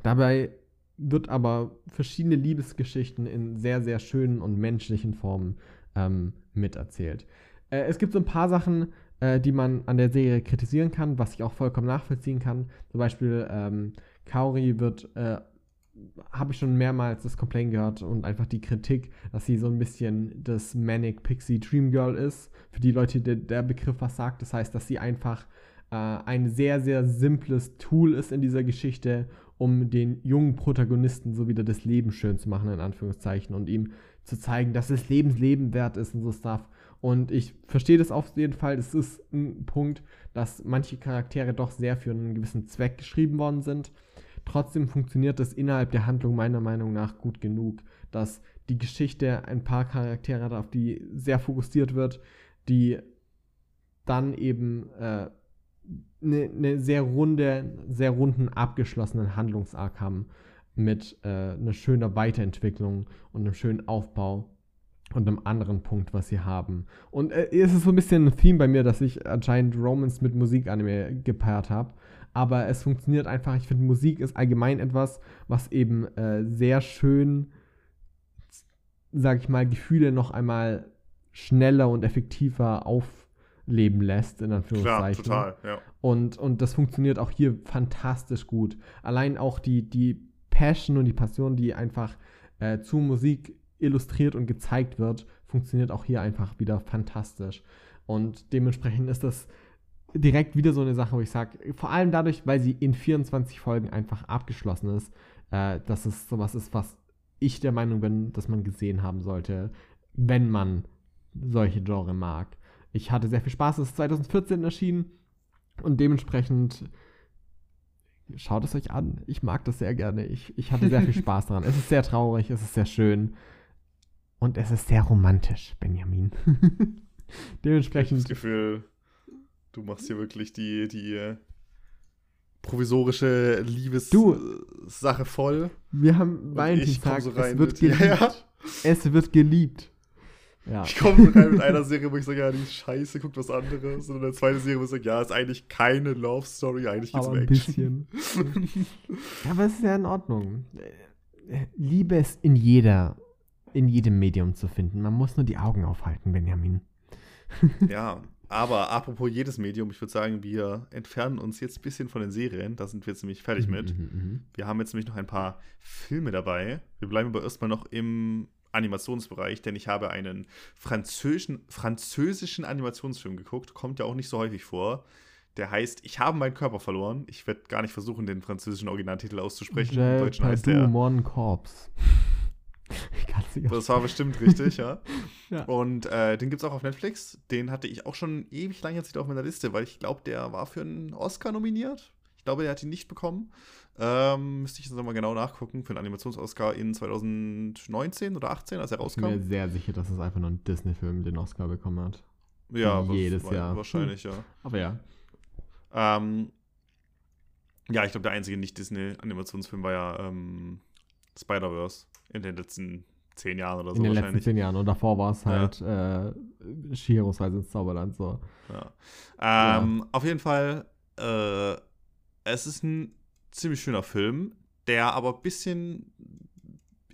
Dabei wird aber verschiedene Liebesgeschichten in sehr, sehr schönen und menschlichen Formen ähm, miterzählt. Äh, es gibt so ein paar Sachen, äh, die man an der Serie kritisieren kann, was ich auch vollkommen nachvollziehen kann. Zum Beispiel ähm, Kaori wird, äh, habe ich schon mehrmals das Complaint gehört und einfach die Kritik, dass sie so ein bisschen das Manic Pixie Dream Girl ist. Für die Leute, die der Begriff was sagt. Das heißt, dass sie einfach äh, ein sehr, sehr simples Tool ist in dieser Geschichte, um den jungen Protagonisten so wieder das Leben schön zu machen, in Anführungszeichen, und ihm zu zeigen, dass das Lebens Leben wert ist und so Stuff. Und ich verstehe das auf jeden Fall. Das ist ein Punkt, dass manche Charaktere doch sehr für einen gewissen Zweck geschrieben worden sind. Trotzdem funktioniert das innerhalb der Handlung meiner Meinung nach gut genug, dass die Geschichte ein paar Charaktere hat, auf die sehr fokussiert wird, die dann eben eine äh, ne, ne sehr runde, sehr runden, abgeschlossenen Handlungsarg haben mit äh, einer schönen Weiterentwicklung und einem schönen Aufbau und einem anderen Punkt, was sie haben. Und äh, es ist so ein bisschen ein Theme bei mir, dass ich anscheinend Romans mit Musikanime gepaart habe. Aber es funktioniert einfach. Ich finde, Musik ist allgemein etwas, was eben äh, sehr schön, sag ich mal, Gefühle noch einmal schneller und effektiver aufleben lässt, in Anführungszeichen. Klar, total, ja. Und, und das funktioniert auch hier fantastisch gut. Allein auch die, die Passion und die Passion, die einfach äh, zu Musik illustriert und gezeigt wird, funktioniert auch hier einfach wieder fantastisch. Und dementsprechend ist das direkt wieder so eine Sache, wo ich sage, vor allem dadurch, weil sie in 24 Folgen einfach abgeschlossen ist, äh, dass es sowas ist, was ich der Meinung bin, dass man gesehen haben sollte, wenn man solche Genre mag. Ich hatte sehr viel Spaß, es ist 2014 erschienen und dementsprechend schaut es euch an. Ich mag das sehr gerne. Ich, ich hatte sehr viel Spaß daran. Es ist sehr traurig, es ist sehr schön. Und es ist sehr romantisch, Benjamin. Dementsprechend. Ich habe das Gefühl, du machst hier wirklich die, die äh, provisorische Liebessache voll. Wir haben Valentinstag, so es wird geliebt. Ja, ja. Es wird geliebt. Ja. Ich komme rein mit einer Serie, wo ich sage, ja, die ist scheiße, guckt was anderes. Und eine zweite Serie, wo ich sage, ja, ist eigentlich keine Love Story, eigentlich geht's um Action. Bisschen. ja, aber es ist ja in Ordnung. Liebe ist in jeder in jedem Medium zu finden. Man muss nur die Augen aufhalten, Benjamin. ja, aber apropos jedes Medium, ich würde sagen, wir entfernen uns jetzt ein bisschen von den Serien. Da sind wir jetzt nämlich fertig mhm, mit. Mhm, mhm. Wir haben jetzt nämlich noch ein paar Filme dabei. Wir bleiben aber erstmal noch im Animationsbereich, denn ich habe einen französischen, französischen Animationsfilm geguckt. Kommt ja auch nicht so häufig vor. Der heißt Ich habe meinen Körper verloren. Ich werde gar nicht versuchen, den französischen Originaltitel auszusprechen. Im Deutschen heißt der. Mon Corps. Das war bestimmt richtig, ja. ja. Und äh, den gibt es auch auf Netflix. Den hatte ich auch schon ewig lange jetzt nicht auf meiner Liste, weil ich glaube, der war für einen Oscar nominiert. Ich glaube, der hat ihn nicht bekommen. Ähm, müsste ich jetzt nochmal genau nachgucken, für einen Animations-Oscar in 2019 oder 18, als er rauskam. Ich bin mir sehr sicher, dass es einfach nur ein Disney-Film den Oscar bekommen hat. Ja, jedes was, Jahr. Wahrscheinlich, ja. Aber ja. Ähm, ja, ich glaube, der einzige Nicht-Disney-Animationsfilm war ja ähm, Spider-Verse in den letzten zehn Jahren oder so. In den letzten zehn Jahren. Und davor war es halt ja. äh, Shiros Reise ins Zauberland. So. Ja. Ähm, ja. Auf jeden Fall, äh, es ist ein ziemlich schöner Film, der aber ein bisschen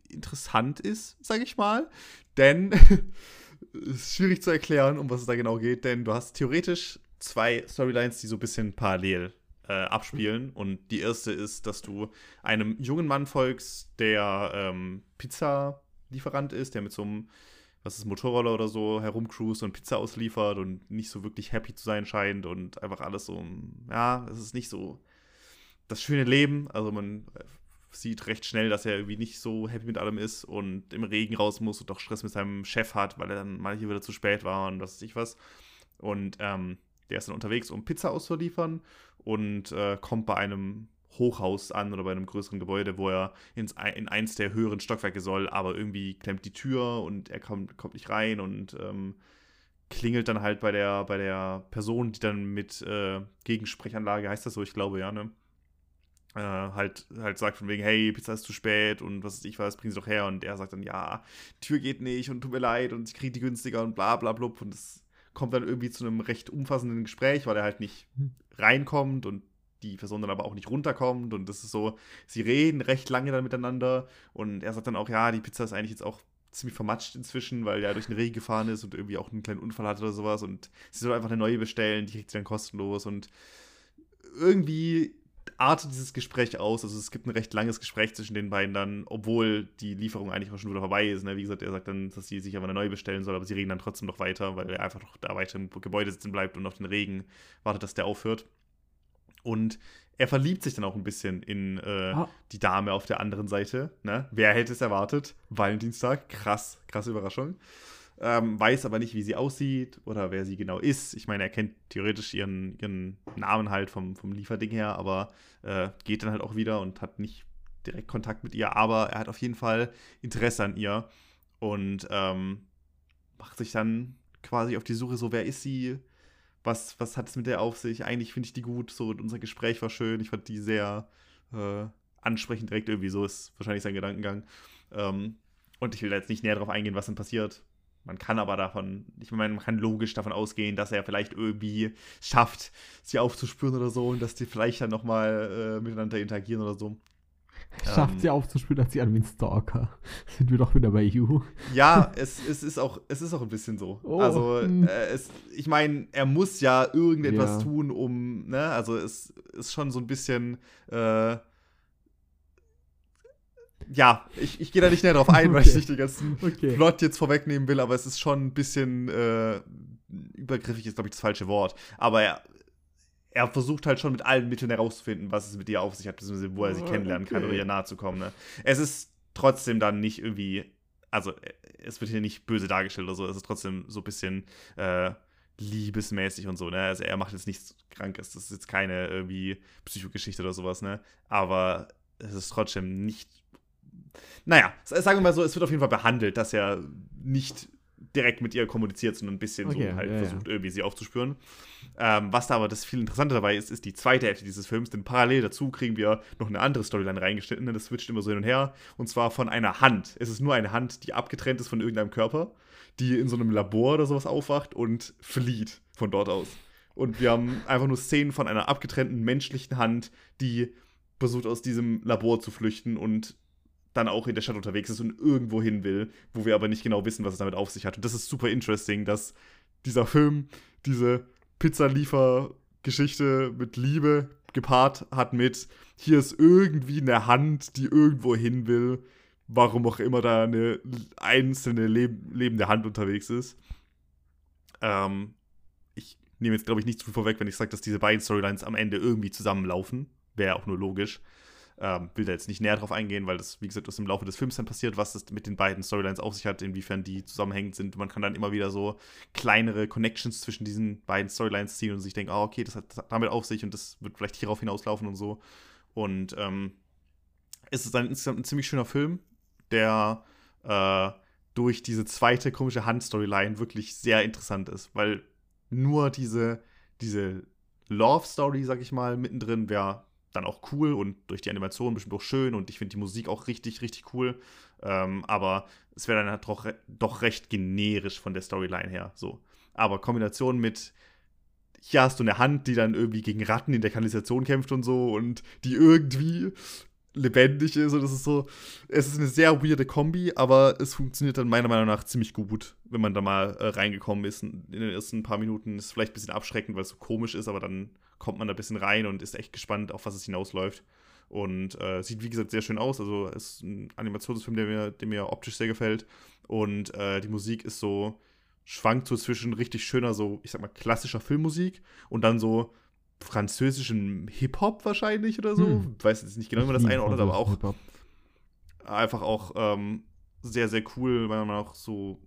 interessant ist, sag ich mal. Denn es ist schwierig zu erklären, um was es da genau geht, denn du hast theoretisch zwei Storylines, die so ein bisschen parallel äh, abspielen. Und die erste ist, dass du einem jungen Mann folgst, der ähm, Pizza-Lieferant ist, der mit so einem, was ist, Motorroller oder so herumcruist und Pizza ausliefert und nicht so wirklich happy zu sein scheint und einfach alles so, ja, es ist nicht so das schöne Leben. Also man äh, sieht recht schnell, dass er irgendwie nicht so happy mit allem ist und im Regen raus muss und doch Stress mit seinem Chef hat, weil er dann hier wieder zu spät war und was weiß ich was. Und ähm, der ist dann unterwegs, um Pizza auszuliefern und äh, kommt bei einem Hochhaus an oder bei einem größeren Gebäude, wo er ins, in eins der höheren Stockwerke soll, aber irgendwie klemmt die Tür und er kommt, kommt nicht rein und ähm, klingelt dann halt bei der, bei der Person, die dann mit äh, Gegensprechanlage, heißt das so, ich glaube, ja, ne? Äh, halt, halt sagt von wegen, hey, Pizza ist zu spät und was weiß ich was, bring sie doch her. Und er sagt dann, ja, Tür geht nicht und tut mir leid und ich kriege die günstiger und bla bla blub. Und das kommt dann irgendwie zu einem recht umfassenden Gespräch, weil er halt nicht hm. reinkommt und die Person dann aber auch nicht runterkommt und das ist so, sie reden recht lange dann miteinander und er sagt dann auch, ja, die Pizza ist eigentlich jetzt auch ziemlich vermatscht inzwischen, weil er durch den Regen gefahren ist und irgendwie auch einen kleinen Unfall hatte oder sowas und sie soll einfach eine neue bestellen, die kriegt sie dann kostenlos und irgendwie artet dieses Gespräch aus. Also es gibt ein recht langes Gespräch zwischen den beiden dann, obwohl die Lieferung eigentlich auch schon wieder vorbei ist. Ne? Wie gesagt, er sagt dann, dass sie sich aber eine neue bestellen soll, aber sie reden dann trotzdem noch weiter, weil er einfach noch da weiter im Gebäude sitzen bleibt und auf den Regen wartet, dass der aufhört. Und er verliebt sich dann auch ein bisschen in äh, oh. die Dame auf der anderen Seite. Ne? Wer hätte es erwartet? Valentinstag, krass, krasse Überraschung. Ähm, weiß aber nicht, wie sie aussieht oder wer sie genau ist. Ich meine, er kennt theoretisch ihren, ihren Namen halt vom, vom Lieferding her, aber äh, geht dann halt auch wieder und hat nicht direkt Kontakt mit ihr, aber er hat auf jeden Fall Interesse an ihr und ähm, macht sich dann quasi auf die Suche, so wer ist sie, was, was hat es mit der auf sich? Eigentlich finde ich die gut, so unser Gespräch war schön, ich fand die sehr äh, ansprechend direkt irgendwie, so ist wahrscheinlich sein Gedankengang. Ähm, und ich will da jetzt nicht näher darauf eingehen, was dann passiert. Man kann aber davon, ich meine, man kann logisch davon ausgehen, dass er vielleicht irgendwie schafft, sie aufzuspüren oder so und dass die vielleicht dann nochmal äh, miteinander interagieren oder so. Schafft ähm, sie aufzuspüren, dass sie an wie ein Stalker. Sind wir doch wieder bei You. Ja, es, es, ist, auch, es ist auch ein bisschen so. Oh, also, hm. äh, es, ich meine, er muss ja irgendetwas ja. tun, um, ne, also es ist schon so ein bisschen, äh, ja, ich, ich gehe da nicht näher drauf ein, okay. weil ich nicht den ganzen okay. Plot jetzt vorwegnehmen will, aber es ist schon ein bisschen äh, übergriffig, ist, glaube ich, das falsche Wort. Aber er, er versucht halt schon mit allen Mitteln herauszufinden, was es mit ihr auf sich hat, beziehungsweise wo er sie oh, kennenlernen okay. kann oder ihr nahe zu kommen. Ne? Es ist trotzdem dann nicht irgendwie, also es wird hier nicht böse dargestellt oder so, es ist trotzdem so ein bisschen äh, liebesmäßig und so, ne? Also er macht jetzt nichts Krankes, das ist jetzt keine irgendwie Psychogeschichte oder sowas, ne? Aber es ist trotzdem nicht naja, sagen wir mal so, es wird auf jeden Fall behandelt, dass er nicht direkt mit ihr kommuniziert, sondern ein bisschen okay, so halt ja, versucht, ja. irgendwie sie aufzuspüren. Ähm, was da aber das viel interessanter dabei ist, ist die zweite Hälfte dieses Films, denn parallel dazu kriegen wir noch eine andere Storyline reingeschnitten, denn das switcht immer so hin und her, und zwar von einer Hand. Es ist nur eine Hand, die abgetrennt ist von irgendeinem Körper, die in so einem Labor oder sowas aufwacht und flieht von dort aus. Und wir haben einfach nur Szenen von einer abgetrennten menschlichen Hand, die versucht aus diesem Labor zu flüchten und dann auch in der Stadt unterwegs ist und irgendwo hin will, wo wir aber nicht genau wissen, was es damit auf sich hat. Und das ist super interesting, dass dieser Film diese Pizzaliefer-Geschichte mit Liebe gepaart hat mit, hier ist irgendwie eine Hand, die irgendwo hin will, warum auch immer da eine einzelne leb lebende Hand unterwegs ist. Ähm, ich nehme jetzt, glaube ich, nicht zu viel vorweg, wenn ich sage, dass diese beiden Storylines am Ende irgendwie zusammenlaufen. Wäre auch nur logisch. Ähm, will da jetzt nicht näher drauf eingehen, weil das, wie gesagt, ist im Laufe des Films dann passiert, was es mit den beiden Storylines auf sich hat, inwiefern die zusammenhängend sind. Man kann dann immer wieder so kleinere Connections zwischen diesen beiden Storylines ziehen und sich denken, oh, okay, das hat, das hat damit auf sich und das wird vielleicht hierauf hinauslaufen und so. Und ähm, es ist dann insgesamt ein ziemlich schöner Film, der äh, durch diese zweite komische Hand-Storyline wirklich sehr interessant ist, weil nur diese, diese Love-Story, sag ich mal, mittendrin wäre dann auch cool und durch die Animation bestimmt auch schön und ich finde die Musik auch richtig, richtig cool. Ähm, aber es wäre dann halt doch, doch recht generisch von der Storyline her. So. Aber Kombination mit, hier hast du eine Hand, die dann irgendwie gegen Ratten in der Kanalisation kämpft und so und die irgendwie lebendig ist und das ist so, es ist eine sehr weirde Kombi, aber es funktioniert dann meiner Meinung nach ziemlich gut, wenn man da mal äh, reingekommen ist in den ersten paar Minuten. Ist vielleicht ein bisschen abschreckend, weil es so komisch ist, aber dann kommt man da ein bisschen rein und ist echt gespannt, auf was es hinausläuft. Und äh, sieht, wie gesagt, sehr schön aus. Also es ist ein Animationsfilm, der mir, der mir optisch sehr gefällt. Und äh, die Musik ist so, schwankt so zwischen richtig schöner, so, ich sag mal, klassischer Filmmusik und dann so französischem Hip-Hop wahrscheinlich oder so. Hm. Ich weiß jetzt nicht genau, wie man das einordnet, aber auch einfach auch ähm, sehr, sehr cool, weil man auch so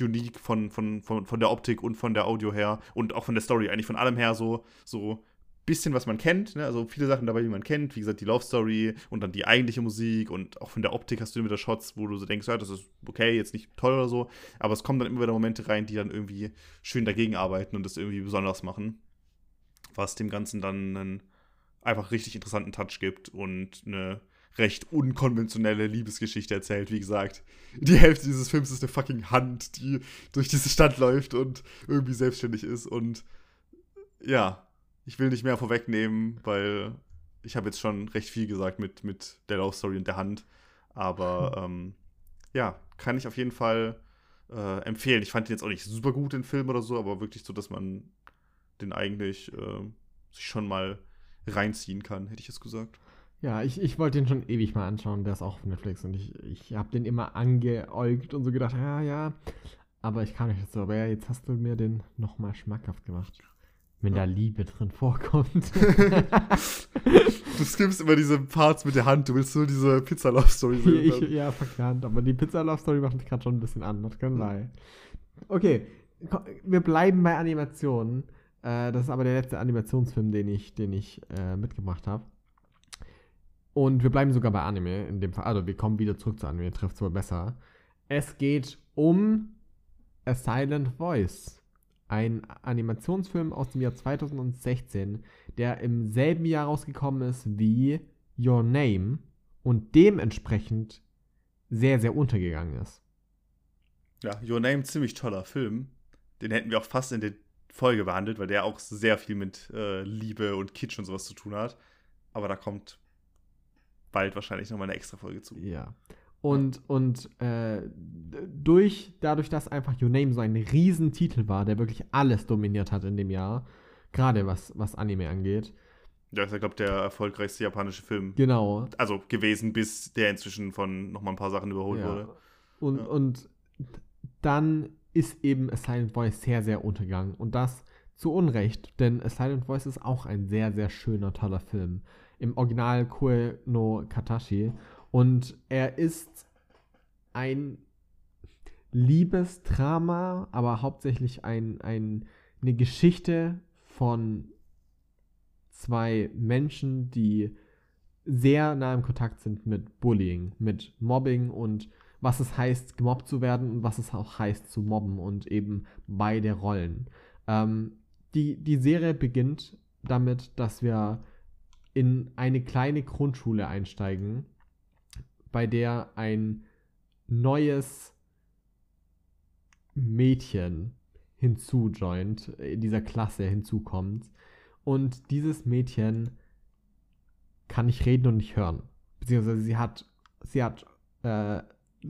unique von, von, von, von der Optik und von der Audio her und auch von der Story, eigentlich von allem her so, so bisschen, was man kennt, ne? also viele Sachen dabei, die man kennt, wie gesagt, die Love Story und dann die eigentliche Musik und auch von der Optik hast du immer wieder Shots, wo du so denkst, ja, das ist okay, jetzt nicht toll oder so, aber es kommen dann immer wieder Momente rein, die dann irgendwie schön dagegen arbeiten und das irgendwie besonders machen, was dem Ganzen dann einen einfach richtig interessanten Touch gibt und eine recht unkonventionelle Liebesgeschichte erzählt. Wie gesagt, die Hälfte dieses Films ist eine fucking Hand, die durch diese Stadt läuft und irgendwie selbstständig ist. Und ja, ich will nicht mehr vorwegnehmen, weil ich habe jetzt schon recht viel gesagt mit, mit der Love Story und der Hand. Aber ähm, ja, kann ich auf jeden Fall äh, empfehlen. Ich fand ihn jetzt auch nicht super gut, den Film oder so, aber wirklich so, dass man den eigentlich äh, sich schon mal reinziehen kann, hätte ich jetzt gesagt. Ja, ich, ich wollte den schon ewig mal anschauen, der ist auch auf Netflix und ich, ich habe den immer angeäugt und so gedacht, ja, ja, aber ich kann nicht so. Aber ja, jetzt hast du mir den nochmal schmackhaft gemacht. Wenn ja. da Liebe drin vorkommt. du skippst immer diese Parts mit der Hand, du willst nur diese Pizza-Love-Story sehen. Ich, ja, verkannt, aber die Pizza-Love-Story macht mich gerade schon ein bisschen an, das kann sein. Okay, wir bleiben bei Animationen. Äh, das ist aber der letzte Animationsfilm, den ich, den ich äh, mitgebracht habe. Und wir bleiben sogar bei Anime in dem Fall. Also wir kommen wieder zurück zu Anime, trifft es wohl besser. Es geht um A Silent Voice. Ein Animationsfilm aus dem Jahr 2016, der im selben Jahr rausgekommen ist wie Your Name und dementsprechend sehr, sehr untergegangen ist. Ja, Your Name, ziemlich toller Film. Den hätten wir auch fast in der Folge behandelt, weil der auch sehr viel mit äh, Liebe und Kitsch und sowas zu tun hat. Aber da kommt bald wahrscheinlich nochmal eine extra Folge zu. Ja. Und, und äh, durch, dadurch, dass einfach Your Name so ein Riesentitel war, der wirklich alles dominiert hat in dem Jahr, gerade was, was Anime angeht. Ja, ist ja, glaube der erfolgreichste japanische Film. Genau. Also gewesen, bis der inzwischen von nochmal ein paar Sachen überholt ja. wurde. Und, ja. und dann ist eben A Silent Voice sehr, sehr untergegangen. Und das zu Unrecht, denn A Silent Voice ist auch ein sehr, sehr schöner, toller Film. Im Original Koe no Katashi. Und er ist ein Liebesdrama, aber hauptsächlich ein, ein, eine Geschichte von zwei Menschen, die sehr nah im Kontakt sind mit Bullying, mit Mobbing und was es heißt, gemobbt zu werden und was es auch heißt, zu mobben und eben beide Rollen. Ähm, die, die Serie beginnt damit, dass wir in eine kleine Grundschule einsteigen, bei der ein neues Mädchen hinzujoint, in dieser Klasse hinzukommt. Und dieses Mädchen kann nicht reden und nicht hören. Beziehungsweise sie hat, sie hat äh,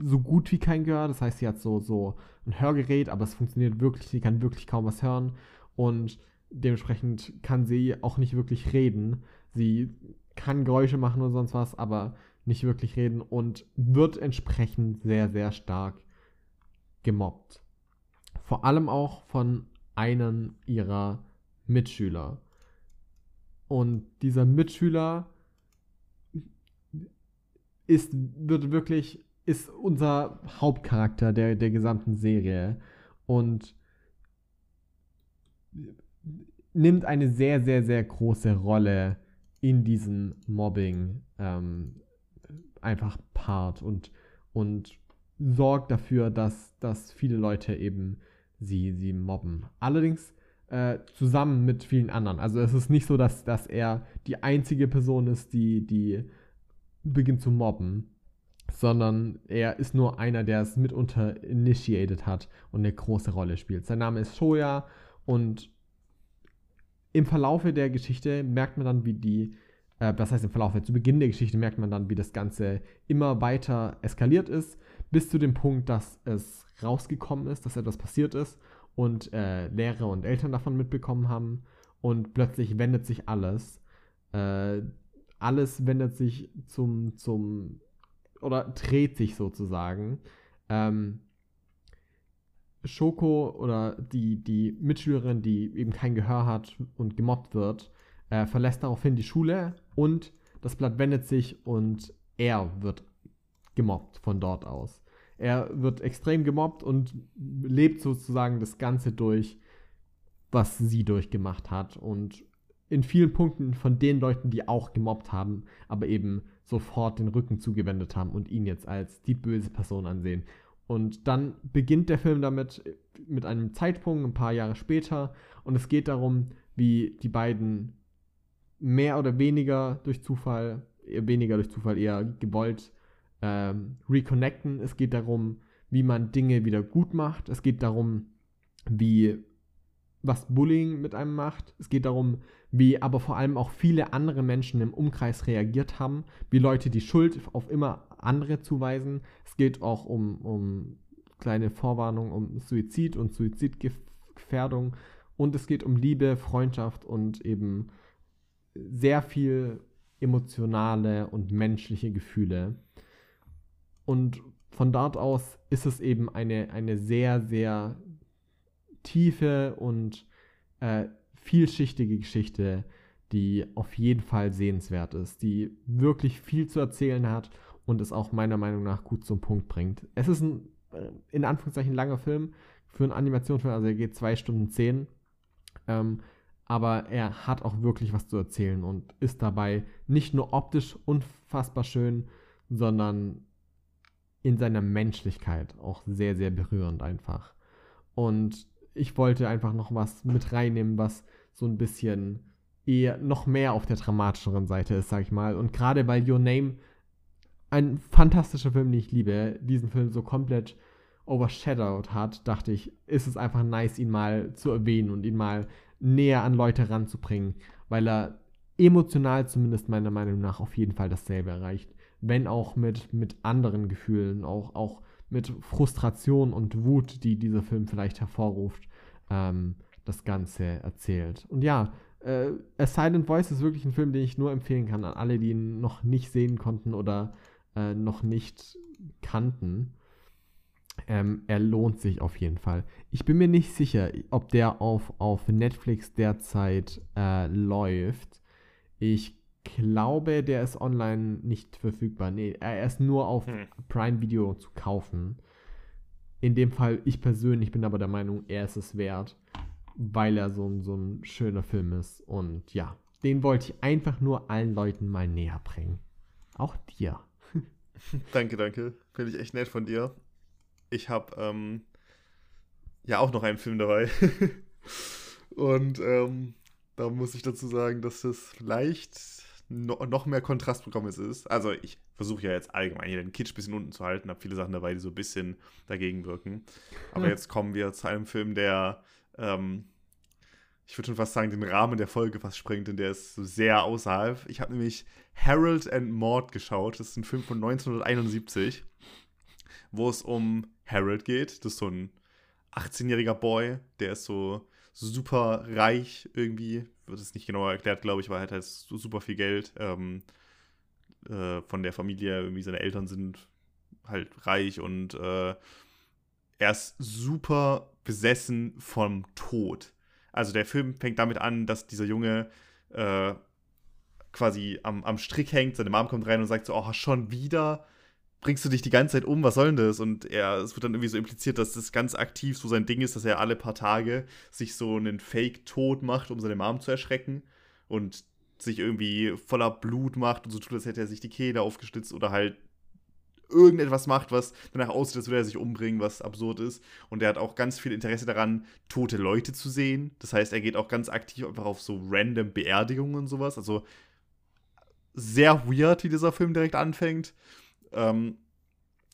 so gut wie kein Gehör. Das heißt, sie hat so, so ein Hörgerät, aber es funktioniert wirklich, sie kann wirklich kaum was hören. Und dementsprechend kann sie auch nicht wirklich reden. Sie kann Geräusche machen oder sonst was, aber nicht wirklich reden und wird entsprechend sehr, sehr stark gemobbt. Vor allem auch von einem ihrer Mitschüler. Und dieser Mitschüler ist, wird wirklich, ist unser Hauptcharakter der, der gesamten Serie und nimmt eine sehr, sehr, sehr große Rolle in diesem Mobbing ähm, einfach Part und, und sorgt dafür, dass, dass viele Leute eben sie, sie mobben. Allerdings äh, zusammen mit vielen anderen. Also es ist nicht so, dass, dass er die einzige Person ist, die, die beginnt zu mobben, sondern er ist nur einer, der es mitunter initiated hat und eine große Rolle spielt. Sein Name ist Shoya und im Verlaufe der Geschichte merkt man dann, wie die äh, das heißt im Verlauf, zu Beginn der Geschichte merkt man dann, wie das Ganze immer weiter eskaliert ist, bis zu dem Punkt, dass es rausgekommen ist, dass etwas passiert ist und äh, Lehrer und Eltern davon mitbekommen haben und plötzlich wendet sich alles. Äh, alles wendet sich zum, zum, oder dreht sich sozusagen. Ähm, Schoko oder die, die Mitschülerin, die eben kein Gehör hat und gemobbt wird, äh, verlässt daraufhin die Schule und das Blatt wendet sich und er wird gemobbt von dort aus. Er wird extrem gemobbt und lebt sozusagen das Ganze durch, was sie durchgemacht hat. Und in vielen Punkten von den Leuten, die auch gemobbt haben, aber eben sofort den Rücken zugewendet haben und ihn jetzt als die böse Person ansehen. Und dann beginnt der Film damit mit einem Zeitpunkt ein paar Jahre später und es geht darum, wie die beiden mehr oder weniger durch Zufall, weniger durch Zufall, eher gewollt ähm, reconnecten. Es geht darum, wie man Dinge wieder gut macht. Es geht darum, wie was Bullying mit einem macht. Es geht darum, wie aber vor allem auch viele andere Menschen im Umkreis reagiert haben, wie Leute die Schuld auf immer andere zuweisen. Es geht auch um, um kleine Vorwarnung um Suizid und Suizidgefährdung. Und es geht um Liebe, Freundschaft und eben sehr viel emotionale und menschliche Gefühle. Und von dort aus ist es eben eine, eine sehr, sehr tiefe und äh, vielschichtige Geschichte, die auf jeden Fall sehenswert ist, die wirklich viel zu erzählen hat und es auch meiner Meinung nach gut zum Punkt bringt. Es ist ein äh, in Anführungszeichen langer Film für einen Animationsfilm, also er geht zwei Stunden zehn. Ähm, aber er hat auch wirklich was zu erzählen und ist dabei nicht nur optisch unfassbar schön, sondern in seiner Menschlichkeit auch sehr, sehr berührend einfach. Und ich wollte einfach noch was mit reinnehmen, was so ein bisschen eher noch mehr auf der dramatischeren Seite ist, sag ich mal. Und gerade weil Your Name ein fantastischer Film, den ich liebe, diesen Film so komplett overshadowed hat, dachte ich, ist es einfach nice, ihn mal zu erwähnen und ihn mal näher an Leute ranzubringen, weil er emotional zumindest meiner Meinung nach auf jeden Fall dasselbe erreicht. Wenn auch mit, mit anderen Gefühlen, auch, auch mit Frustration und Wut, die dieser Film vielleicht hervorruft, ähm, das Ganze erzählt. Und ja, äh, A Silent Voice ist wirklich ein Film, den ich nur empfehlen kann an alle, die ihn noch nicht sehen konnten oder äh, noch nicht kannten. Ähm, er lohnt sich auf jeden Fall. Ich bin mir nicht sicher, ob der auf, auf Netflix derzeit äh, läuft. Ich glaube, der ist online nicht verfügbar. Nee, er ist nur auf hm. Prime Video zu kaufen. In dem Fall, ich persönlich bin aber der Meinung, er ist es wert, weil er so, so ein schöner Film ist. Und ja, den wollte ich einfach nur allen Leuten mal näher bringen. Auch dir. danke, danke. Finde ich echt nett von dir ich habe ähm, ja auch noch einen Film dabei. Und ähm, da muss ich dazu sagen, dass das vielleicht no noch mehr Kontrastprogramm ist. Also ich versuche ja jetzt allgemein hier den Kitsch ein bisschen unten zu halten, habe viele Sachen dabei, die so ein bisschen dagegen wirken. Aber ja. jetzt kommen wir zu einem Film, der, ähm, ich würde schon fast sagen, den Rahmen der Folge fast sprengt, denn der ist so sehr außerhalb. Ich habe nämlich Harold and Maud geschaut. Das ist ein Film von 1971, wo es um Harold geht. Das ist so ein 18-jähriger Boy, der ist so super reich irgendwie. Wird es nicht genau erklärt, glaube ich, weil er hat halt super viel Geld ähm, äh, von der Familie. Irgendwie seine Eltern sind halt reich und äh, er ist super besessen vom Tod. Also der Film fängt damit an, dass dieser Junge äh, quasi am, am Strick hängt, seine Mom kommt rein und sagt so, oh, schon wieder bringst du dich die ganze Zeit um, was soll denn das? Und er, es wird dann irgendwie so impliziert, dass das ganz aktiv so sein Ding ist, dass er alle paar Tage sich so einen Fake-Tod macht, um seine Mom zu erschrecken und sich irgendwie voller Blut macht und so tut, als hätte er sich die Kehle aufgeschlitzt oder halt irgendetwas macht, was danach aussieht, als würde er sich umbringen, was absurd ist. Und er hat auch ganz viel Interesse daran, tote Leute zu sehen. Das heißt, er geht auch ganz aktiv einfach auf so random Beerdigungen und sowas. Also sehr weird, wie dieser Film direkt anfängt. Ähm,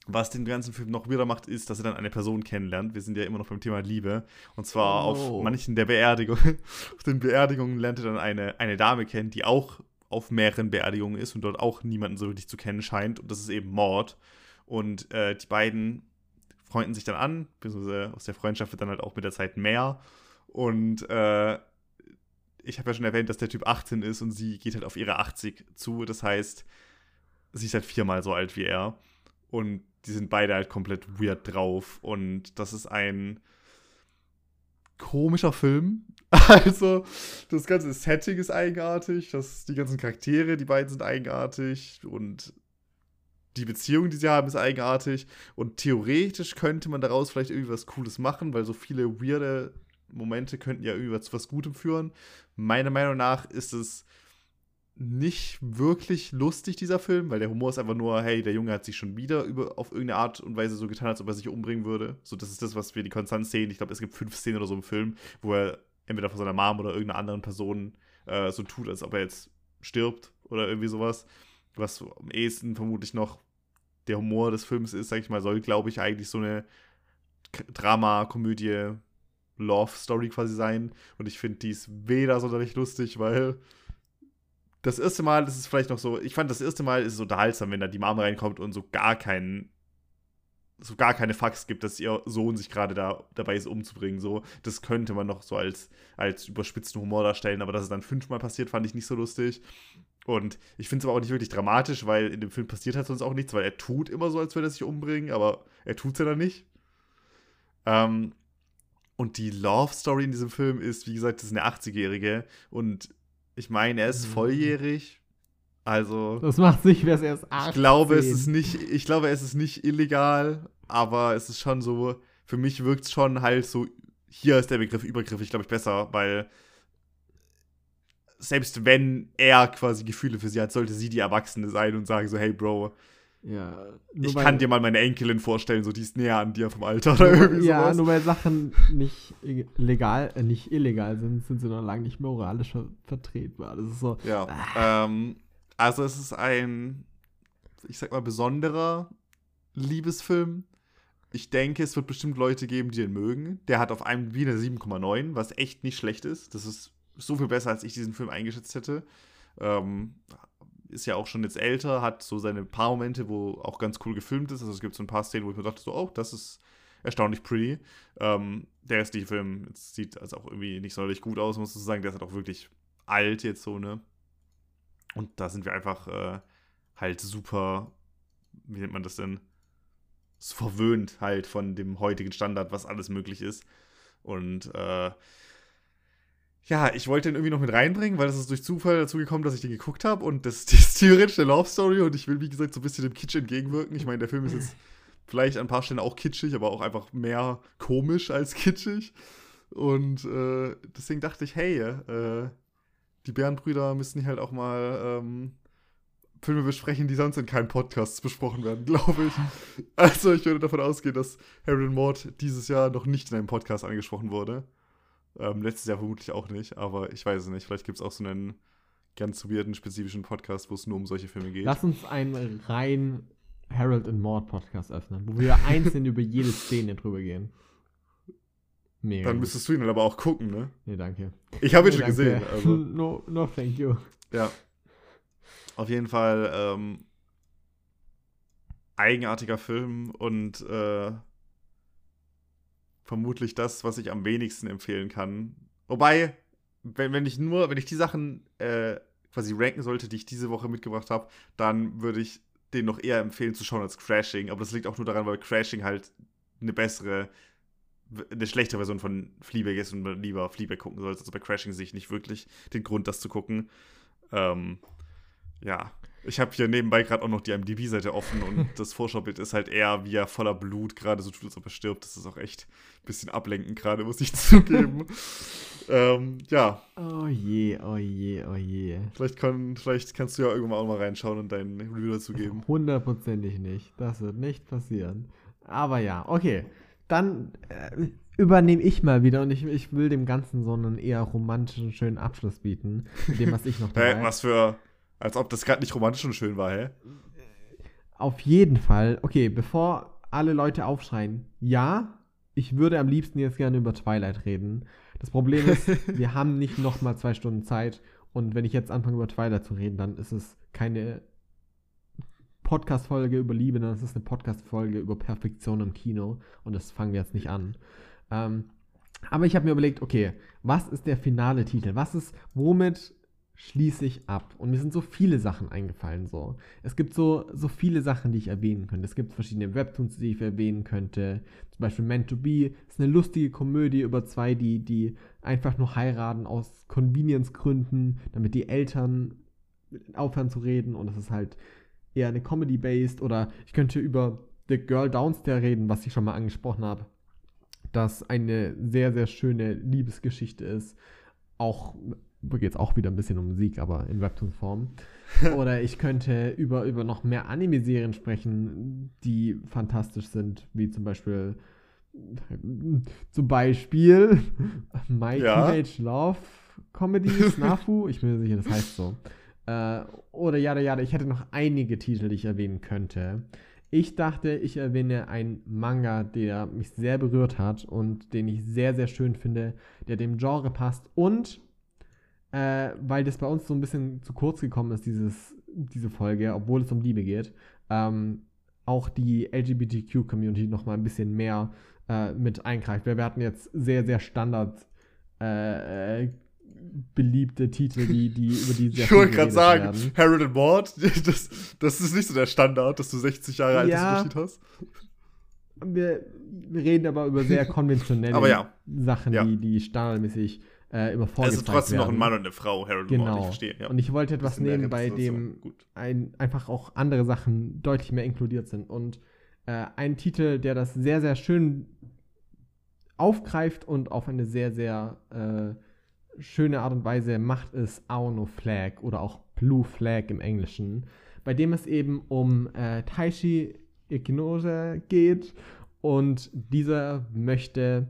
was den ganzen Film noch wieder macht, ist, dass er dann eine Person kennenlernt. Wir sind ja immer noch beim Thema Liebe. Und zwar oh. auf manchen der Beerdigungen. auf den Beerdigungen lernt er dann eine, eine Dame kennen, die auch auf mehreren Beerdigungen ist und dort auch niemanden so wirklich zu kennen scheint. Und das ist eben Mord. Und äh, die beiden freunden sich dann an, beziehungsweise aus der Freundschaft wird dann halt auch mit der Zeit mehr. Und äh, ich habe ja schon erwähnt, dass der Typ 18 ist und sie geht halt auf ihre 80 zu. Das heißt, sie ist halt viermal so alt wie er. Und die sind beide halt komplett weird drauf. Und das ist ein komischer Film. Also, das ganze Setting ist eigenartig, das, die ganzen Charaktere, die beiden sind eigenartig und die Beziehung, die sie haben, ist eigenartig. Und theoretisch könnte man daraus vielleicht irgendwie was Cooles machen, weil so viele weirde Momente könnten ja irgendwie zu was Gutem führen. Meiner Meinung nach ist es nicht wirklich lustig, dieser Film, weil der Humor ist einfach nur, hey, der Junge hat sich schon wieder über, auf irgendeine Art und Weise so getan, als ob er sich umbringen würde. So, das ist das, was wir die konstant sehen. Ich glaube, es gibt fünf Szenen oder so im Film, wo er entweder von seiner Mom oder irgendeiner anderen Person äh, so tut, als ob er jetzt stirbt oder irgendwie sowas. Was am ehesten vermutlich noch der Humor des Films ist, sag ich mal, soll, glaube ich, eigentlich so eine Drama, Komödie, Love-Story quasi sein. Und ich finde, die ist weder sonderlich lustig, weil das erste Mal ist es vielleicht noch so, ich fand das erste Mal ist es unterhaltsam, wenn da die Mama reinkommt und so gar keinen so gar keine Fax gibt, dass ihr Sohn sich gerade da dabei ist, umzubringen. So, das könnte man noch so als, als überspitzten Humor darstellen, aber dass es dann fünfmal passiert, fand ich nicht so lustig. Und ich finde es aber auch nicht wirklich dramatisch, weil in dem Film passiert halt sonst auch nichts, weil er tut immer so, als würde er sich umbringen, aber er tut es ja dann nicht. Ähm, und die Love Story in diesem Film ist, wie gesagt, das ist eine 80-Jährige. Und ich meine, er ist mhm. volljährig. Also. Das macht sich, wer es erst 18. Ich glaube, es ist nicht, ich glaube, es ist nicht illegal, aber es ist schon so, für mich wirkt es schon halt so, hier ist der Begriff übergriffig, glaube ich, besser, weil selbst wenn er quasi Gefühle für sie hat, sollte sie die Erwachsene sein und sagen so, hey Bro, ja, ich kann dir mal meine Enkelin vorstellen, so die ist näher an dir vom Alter oder irgendwie ja, sowas. nur weil Sachen nicht legal, äh, nicht illegal sind, sind sie noch lange nicht moralisch vertretbar. Das ist so. Ja. Ah. Ähm, also es ist ein, ich sag mal, besonderer Liebesfilm. Ich denke, es wird bestimmt Leute geben, die den mögen. Der hat auf einem wie eine 7,9, was echt nicht schlecht ist. Das ist so viel besser, als ich diesen Film eingeschätzt hätte. Ähm, ist ja auch schon jetzt älter, hat so seine paar Momente, wo auch ganz cool gefilmt ist. Also es gibt so ein paar Szenen, wo ich mir dachte, so, oh, das ist erstaunlich pretty. Ähm, der restliche Film sieht also auch irgendwie nicht sonderlich gut aus, muss ich sagen. Der ist halt auch wirklich alt jetzt so, ne? Und da sind wir einfach äh, halt super, wie nennt man das denn? So verwöhnt halt von dem heutigen Standard, was alles möglich ist. Und äh, ja, ich wollte den irgendwie noch mit reinbringen, weil das ist durch Zufall dazu gekommen, dass ich den geguckt habe und das, das ist theoretisch eine Love Story und ich will, wie gesagt, so ein bisschen dem Kitsch entgegenwirken. Ich meine, der Film ist jetzt vielleicht an ein paar Stellen auch kitschig, aber auch einfach mehr komisch als kitschig. Und äh, deswegen dachte ich, hey, äh, die Bärenbrüder müssen halt auch mal ähm, Filme besprechen, die sonst in keinen Podcasts besprochen werden, glaube ich. Also ich würde davon ausgehen, dass Harry und Mord dieses Jahr noch nicht in einem Podcast angesprochen wurde. Ähm, letztes Jahr vermutlich auch nicht, aber ich weiß es nicht. Vielleicht gibt es auch so einen ganz weirden, spezifischen Podcast, wo es nur um solche Filme geht. Lass uns einen rein Harold and Maud Podcast öffnen, wo wir einzeln über jede Szene drüber gehen. Mega Dann müsstest du ihn aber auch gucken, ne? Nee, danke. Ich habe ihn nee, schon danke. gesehen. Also. no, no, thank you. Ja. Auf jeden Fall ähm, eigenartiger Film und äh, vermutlich das, was ich am wenigsten empfehlen kann. Wobei, wenn, wenn ich nur, wenn ich die Sachen äh, quasi ranken sollte, die ich diese Woche mitgebracht habe, dann würde ich den noch eher empfehlen zu schauen als Crashing. Aber das liegt auch nur daran, weil Crashing halt eine bessere, eine schlechte Version von Fleabag ist und man lieber Fleabag gucken sollte. Also bei Crashing sehe ich nicht wirklich den Grund, das zu gucken. Ähm, ja, ich habe hier nebenbei gerade auch noch die IMDb-Seite offen und das Vorschaubild ist halt eher wie er voller Blut gerade so tut, als ob er stirbt. Das ist auch echt ein bisschen ablenkend gerade, muss ich zugeben. ähm, ja. Oh je, oh je, oh je. Vielleicht, kann, vielleicht kannst du ja irgendwann auch mal reinschauen und dein Review dazu geben. Hundertprozentig nicht. Das wird nicht passieren. Aber ja, okay. Dann äh, übernehme ich mal wieder und ich, ich will dem Ganzen so einen eher romantischen, schönen Abschluss bieten. Mit dem, was ich noch dabei äh, Was für als ob das gerade nicht romantisch und schön war, hä? Auf jeden Fall. Okay, bevor alle Leute aufschreien, ja, ich würde am liebsten jetzt gerne über Twilight reden. Das Problem ist, wir haben nicht noch mal zwei Stunden Zeit. Und wenn ich jetzt anfange, über Twilight zu reden, dann ist es keine Podcast-Folge über Liebe, sondern es ist eine Podcast-Folge über Perfektion im Kino. Und das fangen wir jetzt nicht an. Ähm, aber ich habe mir überlegt, okay, was ist der finale Titel? Was ist, womit schließe ich ab. Und mir sind so viele Sachen eingefallen. So. Es gibt so, so viele Sachen, die ich erwähnen könnte. Es gibt verschiedene Webtoons, die ich erwähnen könnte. Zum Beispiel Meant to Be ist eine lustige Komödie über zwei, die, die einfach nur heiraten aus Convenience-Gründen, damit die Eltern aufhören zu reden. Und es ist halt eher eine Comedy-based. Oder ich könnte über The Girl Downstairs reden, was ich schon mal angesprochen habe. Das eine sehr, sehr schöne Liebesgeschichte ist. Auch geht es auch wieder ein bisschen um Musik, aber in Webtoon-Form. Oder ich könnte über, über noch mehr Anime-Serien sprechen, die fantastisch sind, wie zum Beispiel zum Beispiel My ja. Teenage Love Comedy, Snafu, ich bin mir sicher, das heißt so. Äh, oder ja, ja, ich hätte noch einige Titel, die ich erwähnen könnte. Ich dachte, ich erwähne einen Manga, der mich sehr berührt hat und den ich sehr, sehr schön finde, der dem Genre passt und äh, weil das bei uns so ein bisschen zu kurz gekommen ist, dieses, diese Folge, obwohl es um Liebe geht, ähm, auch die LGBTQ-Community noch mal ein bisschen mehr äh, mit eingreift. Wir hatten jetzt sehr, sehr Standard äh, beliebte Titel, die, die über die sehr Ich wollte gerade sagen, werden. Harold and Maud, das, das ist nicht so der Standard, dass du 60 Jahre altes ja, Unterschied hast. Wir, wir, reden aber über sehr konventionelle ja. Sachen, ja. die, die standardmäßig äh, immer vorgezeigt Es ist trotzdem werden. noch ein Mann und eine Frau, Harold genau. und Maud, ich verstehe. Ja. Und ich wollte etwas nehmen, bei dem ein, einfach auch andere Sachen deutlich mehr inkludiert sind. Und äh, ein Titel, der das sehr, sehr schön aufgreift und auf eine sehr, sehr äh, schöne Art und Weise macht, ist Aono Flag oder auch Blue Flag im Englischen, bei dem es eben um äh, Taishi Ikinose geht. Und dieser möchte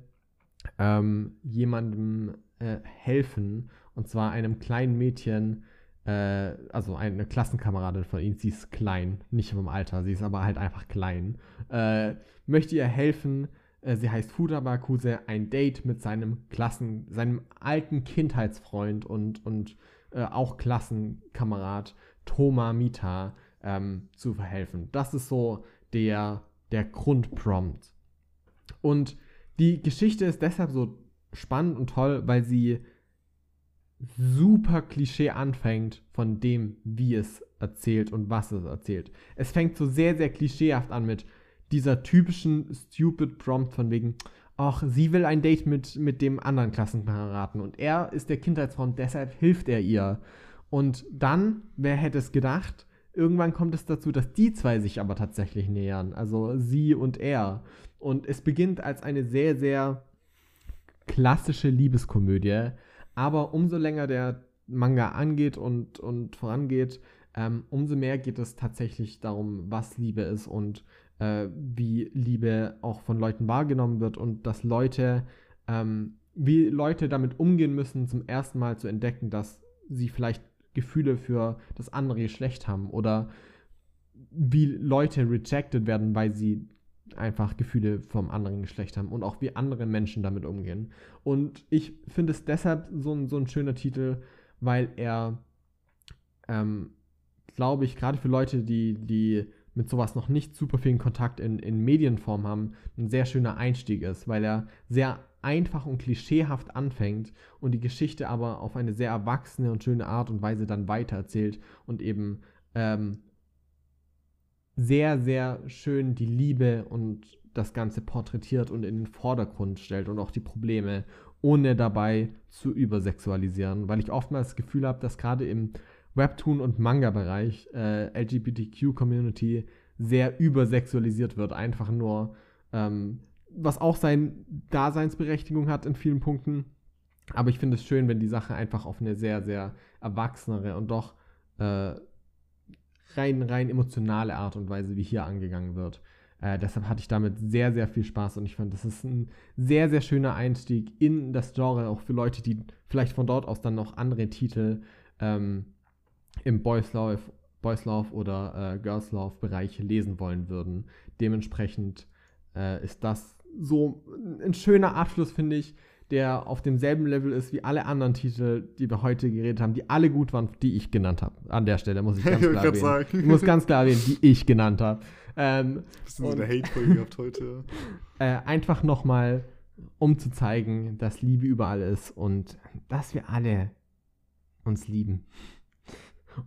ähm, jemandem äh, helfen. Und zwar einem kleinen Mädchen, äh, also eine Klassenkameradin von ihm, sie ist klein, nicht vom Alter, sie ist aber halt einfach klein, äh, möchte ihr helfen, äh, sie heißt Futabakuse, ein Date mit seinem Klassen, seinem alten Kindheitsfreund und, und äh, auch Klassenkamerad Toma Mita ähm, zu verhelfen. Das ist so der, der Grundprompt. Und die Geschichte ist deshalb so spannend und toll, weil sie super Klischee anfängt von dem, wie es erzählt und was es erzählt. Es fängt so sehr, sehr klischeehaft an mit, dieser typischen stupid Prompt von wegen, ach, sie will ein Date mit, mit dem anderen Klassenkameraden und er ist der Kindheitsfreund, deshalb hilft er ihr. Und dann, wer hätte es gedacht, irgendwann kommt es dazu, dass die zwei sich aber tatsächlich nähern, also sie und er. Und es beginnt als eine sehr, sehr klassische Liebeskomödie, aber umso länger der Manga angeht und, und vorangeht, ähm, umso mehr geht es tatsächlich darum, was Liebe ist und äh, wie Liebe auch von Leuten wahrgenommen wird und dass Leute, ähm, wie Leute damit umgehen müssen, zum ersten Mal zu entdecken, dass sie vielleicht Gefühle für das andere Geschlecht haben oder wie Leute rejected werden, weil sie einfach Gefühle vom anderen Geschlecht haben und auch wie andere Menschen damit umgehen. Und ich finde es deshalb so ein, so ein schöner Titel, weil er, ähm, glaube ich, gerade für Leute, die, die mit sowas noch nicht super viel Kontakt in, in Medienform haben, ein sehr schöner Einstieg ist, weil er sehr einfach und klischeehaft anfängt und die Geschichte aber auf eine sehr erwachsene und schöne Art und Weise dann weitererzählt und eben ähm, sehr, sehr schön die Liebe und das Ganze porträtiert und in den Vordergrund stellt und auch die Probleme, ohne dabei zu übersexualisieren, weil ich oftmals das Gefühl habe, dass gerade im Webtoon- und Manga-Bereich äh, LGBTQ-Community sehr übersexualisiert wird. Einfach nur, ähm, was auch seine Daseinsberechtigung hat in vielen Punkten. Aber ich finde es schön, wenn die Sache einfach auf eine sehr, sehr erwachsenere und doch äh, rein, rein emotionale Art und Weise wie hier angegangen wird. Äh, deshalb hatte ich damit sehr, sehr viel Spaß und ich fand, das ist ein sehr, sehr schöner Einstieg in das Genre, auch für Leute, die vielleicht von dort aus dann noch andere Titel ähm, im Boys Love, Boys Love oder äh, Girls Love Bereich lesen wollen würden. Dementsprechend äh, ist das so ein schöner Abschluss, finde ich, der auf demselben Level ist wie alle anderen Titel, die wir heute geredet haben, die alle gut waren, die ich genannt habe. An der Stelle muss ich ganz klar erwähnen. Sagen. Ich muss ganz klar erwähnen, die ich genannt habe. Ähm, Bisschen so eine Hate-Folge gehabt heute. Äh, einfach nochmal, um zu zeigen, dass Liebe überall ist und dass wir alle uns lieben.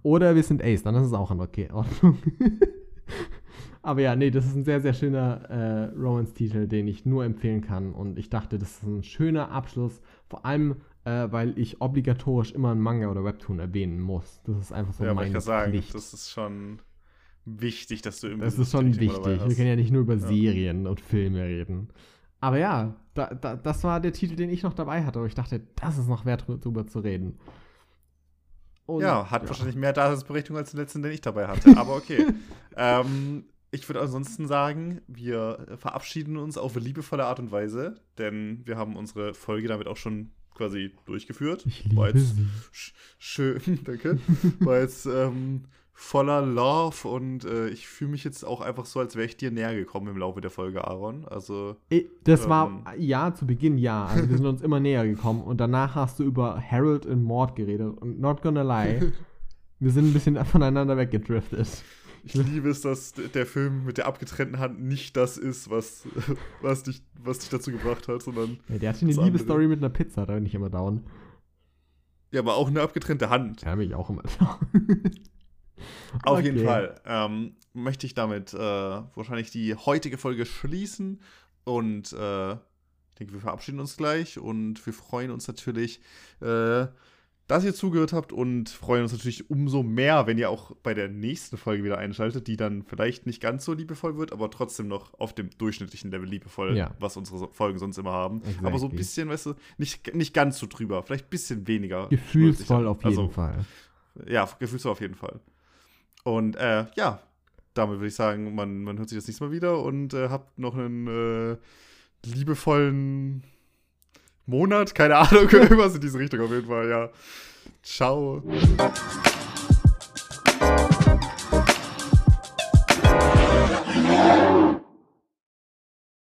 Oder wir sind Ace, dann ist es auch in okay, Ordnung. Aber ja, nee, das ist ein sehr, sehr schöner äh, Romance-Titel, den ich nur empfehlen kann. Und ich dachte, das ist ein schöner Abschluss. Vor allem, äh, weil ich obligatorisch immer einen Manga oder Webtoon erwähnen muss. Das ist einfach so ja, meine ich sagen, Pflicht. Das ist schon wichtig, dass du immer. Das ist schon wichtig. Wir können ja nicht nur über ja. Serien und Filme reden. Aber ja, da, da, das war der Titel, den ich noch dabei hatte. Und ich dachte, das ist noch wert, darüber zu reden. Und, ja, hat ja. wahrscheinlich mehr Daseinsberechtigung als den letzten, den ich dabei hatte. Aber okay. ähm, ich würde ansonsten sagen, wir verabschieden uns auf liebevolle Art und Weise, denn wir haben unsere Folge damit auch schon quasi durchgeführt. Ich liebe War jetzt schön, danke. War jetzt ähm, voller Love und äh, ich fühle mich jetzt auch einfach so, als wäre ich dir näher gekommen im Laufe der Folge, Aaron. Also. Das ähm, war, ja, zu Beginn ja. Also wir sind uns immer näher gekommen und danach hast du über Harold und Mord geredet und not gonna lie, wir sind ein bisschen voneinander weggedriftet. Ich liebe es, dass der Film mit der abgetrennten Hand nicht das ist, was, was, dich, was dich dazu gebracht hat, sondern. Ja, der hatte eine Liebesstory mit einer Pizza, da bin ich immer down. Ja, aber auch eine abgetrennte Hand. Ja, bin ich auch immer down. Auf okay. jeden Fall ähm, möchte ich damit äh, wahrscheinlich die heutige Folge schließen und äh, ich denke, wir verabschieden uns gleich und wir freuen uns natürlich, äh, dass ihr zugehört habt und freuen uns natürlich umso mehr, wenn ihr auch bei der nächsten Folge wieder einschaltet, die dann vielleicht nicht ganz so liebevoll wird, aber trotzdem noch auf dem durchschnittlichen Level liebevoll, ja. was unsere Folgen sonst immer haben. Exactly. Aber so ein bisschen, weißt du, nicht, nicht ganz so drüber, vielleicht ein bisschen weniger. Gefühlsvoll auf jeden also, Fall. Ja, gefühlsvoll auf jeden Fall. Und äh, ja, damit würde ich sagen, man, man hört sich das nächste Mal wieder und äh, habt noch einen äh, liebevollen Monat, keine Ahnung, irgendwas in diese Richtung auf jeden Fall, ja. Ciao.